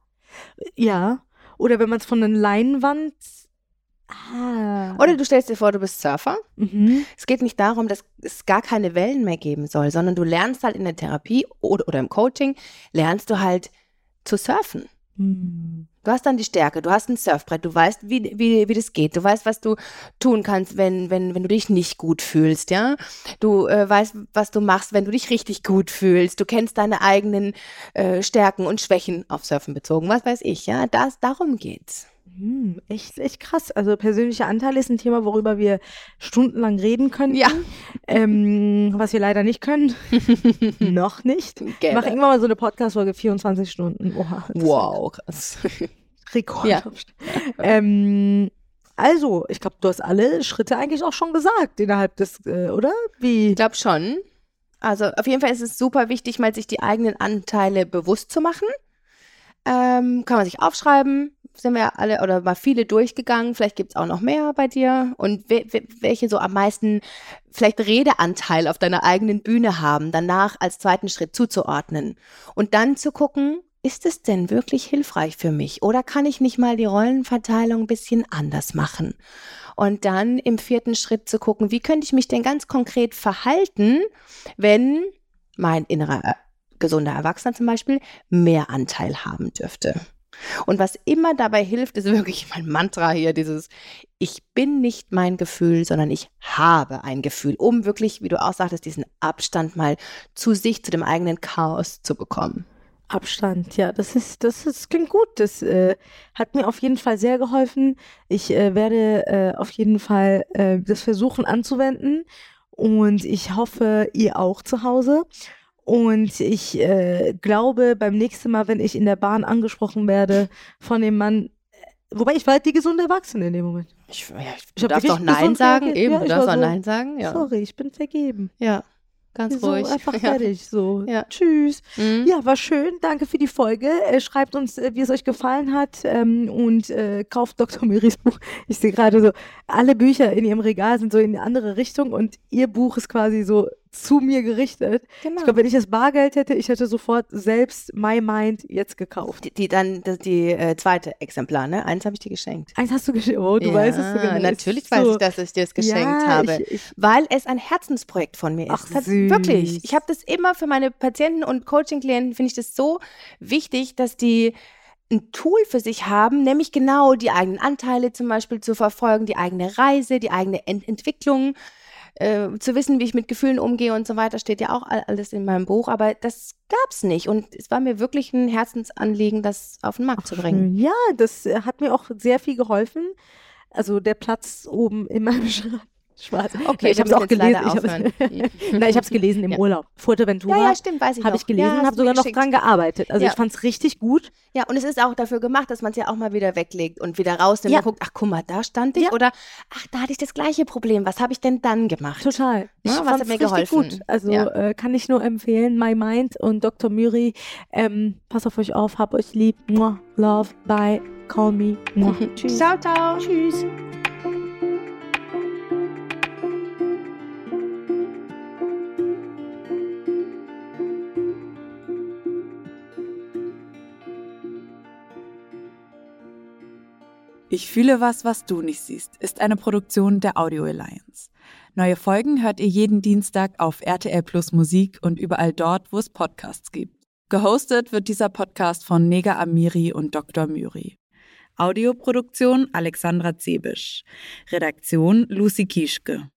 B: ja. Oder wenn man es von einer Leinwand. Ah.
A: Oder du stellst dir vor, du bist Surfer.
B: Mhm.
A: Es geht nicht darum, dass es gar keine Wellen mehr geben soll, sondern du lernst halt in der Therapie oder, oder im Coaching, lernst du halt zu surfen.
B: Mm.
A: Du hast dann die Stärke, du hast ein Surfbrett, du weißt, wie, wie, wie das geht, du weißt, was du tun kannst, wenn, wenn, wenn du dich nicht gut fühlst, ja. Du äh, weißt, was du machst, wenn du dich richtig gut fühlst. Du kennst deine eigenen äh, Stärken und Schwächen auf Surfen bezogen, was weiß ich, ja. Das, darum geht's.
B: Hm, echt, echt krass. Also persönlicher Anteil ist ein Thema, worüber wir stundenlang reden können.
A: Ja.
B: Ähm, was wir leider nicht können. Noch nicht. Ich
A: Gerne.
B: mache irgendwann mal so eine Podcast-Folge 24 Stunden. Oha.
A: Wow, krass.
B: Rekord.
A: Ja.
B: Ähm, also, ich glaube, du hast alle Schritte eigentlich auch schon gesagt innerhalb des, äh, oder? Wie?
A: Ich glaube schon. Also auf jeden Fall ist es super wichtig, mal sich die eigenen Anteile bewusst zu machen. Ähm, kann man sich aufschreiben, sind wir alle oder mal viele durchgegangen. Vielleicht gibt es auch noch mehr bei dir. Und we we welche so am meisten vielleicht Redeanteil auf deiner eigenen Bühne haben, danach als zweiten Schritt zuzuordnen. Und dann zu gucken, ist es denn wirklich hilfreich für mich? Oder kann ich nicht mal die Rollenverteilung ein bisschen anders machen? Und dann im vierten Schritt zu gucken, wie könnte ich mich denn ganz konkret verhalten, wenn mein innerer gesunder Erwachsener zum Beispiel mehr Anteil haben dürfte. Und was immer dabei hilft, ist wirklich mein Mantra hier, dieses Ich bin nicht mein Gefühl, sondern ich habe ein Gefühl, um wirklich, wie du auch sagtest, diesen Abstand mal zu sich, zu dem eigenen Chaos zu bekommen.
B: Abstand, ja, das ist, das ist, klingt gut. Das äh, hat mir auf jeden Fall sehr geholfen. Ich äh, werde äh, auf jeden Fall äh, das versuchen anzuwenden und ich hoffe, ihr auch zu Hause. Und ich äh, glaube, beim nächsten Mal, wenn ich in der Bahn angesprochen werde von dem Mann, äh, wobei ich war halt die gesunde Erwachsene in dem Moment.
A: Ich, ja, ich,
B: Ich
A: darfst doch Nein sagen,
B: reagiert.
A: eben,
B: Ja,
A: du
B: ich
A: darfst auch
B: so,
A: Nein sagen, ja.
B: Sorry, ich bin vergeben.
A: Ja, ganz
B: so
A: ruhig.
B: einfach
A: ja.
B: fertig. So.
A: Ja.
B: Tschüss.
A: Mhm.
B: Ja, war schön. Danke für die Folge. Äh, schreibt uns, äh, wie es euch gefallen hat ähm, und äh, kauft Dr. Miris Buch. Ich sehe gerade so, alle Bücher in ihrem Regal sind so in eine andere Richtung und ihr Buch ist quasi so zu mir gerichtet.
A: Genau.
B: Ich glaube, wenn ich das Bargeld hätte, ich hätte sofort selbst My Mind jetzt gekauft.
A: die, die dann das, die äh, zweite Exemplar, ne? Eins habe ich dir geschenkt.
B: Eins hast du geschenkt. Oh, du
A: ja,
B: weißt es sogar.
A: Natürlich
B: Ist
A: weiß
B: so.
A: ich, dass ich dir das geschenkt
B: ja,
A: habe.
B: Ich, ich,
A: weil es ein Herzensprojekt von mir ist.
B: Ach,
A: Das-
B: süß.
A: Wirklich. Ich habe das immer für meine Patienten und Coaching-Klienten, finde ich das so wichtig, dass die ein Tool für sich haben, nämlich genau die eigenen Anteile zum Beispiel zu verfolgen, die eigene Reise, die eigene Ent Entwicklung, äh, zu wissen, wie ich mit Gefühlen umgehe und so weiter, steht ja auch all- alles in meinem Buch, aber das gab es nicht und es war mir wirklich ein Herzensanliegen, das auf den Markt zu bringen.
B: Ja, das hat mir auch sehr viel geholfen. Also der Platz oben in meinem Schrank. Spaß. Okay, ich habe es auch gelesen. Ich habe es gelesen im ja. Urlaub. Fuerteventura.
A: Ja, ja, stimmt, weiß ich
B: Habe ich gelesen
A: ja,
B: und habe sogar noch dran gearbeitet. Also ich fand es richtig gut.
A: Ja, und es ist auch dafür gemacht, dass man es ja auch mal wieder weglegt und wieder rausnimmt und guckt, ach guck mal, da stand ich oder ach, da hatte ich das gleiche Problem. Was habe ich denn dann gemacht?
B: Total.
A: Ja, was hat mir geholfen? Gut.
B: Also äh, kann ich nur empfehlen. My Mind und Dr. Muri. Ähm, pass auf euch auf, hab euch lieb. Mua, love, bye, call me. Mua.
A: Tschüss. Ciao, ciao.
B: Tschüss.
D: Ich fühle was, was du nicht siehst, ist eine Produktion der Audio Alliance. Neue Folgen hört ihr jeden Dienstag auf RTL Plus Musik und überall dort, wo es Podcasts gibt. Gehostet wird dieser Podcast von Nega Amiri und Dr. Myri. Audioproduktion Alexandra Zebisch. Redaktion Lucy Kieschke.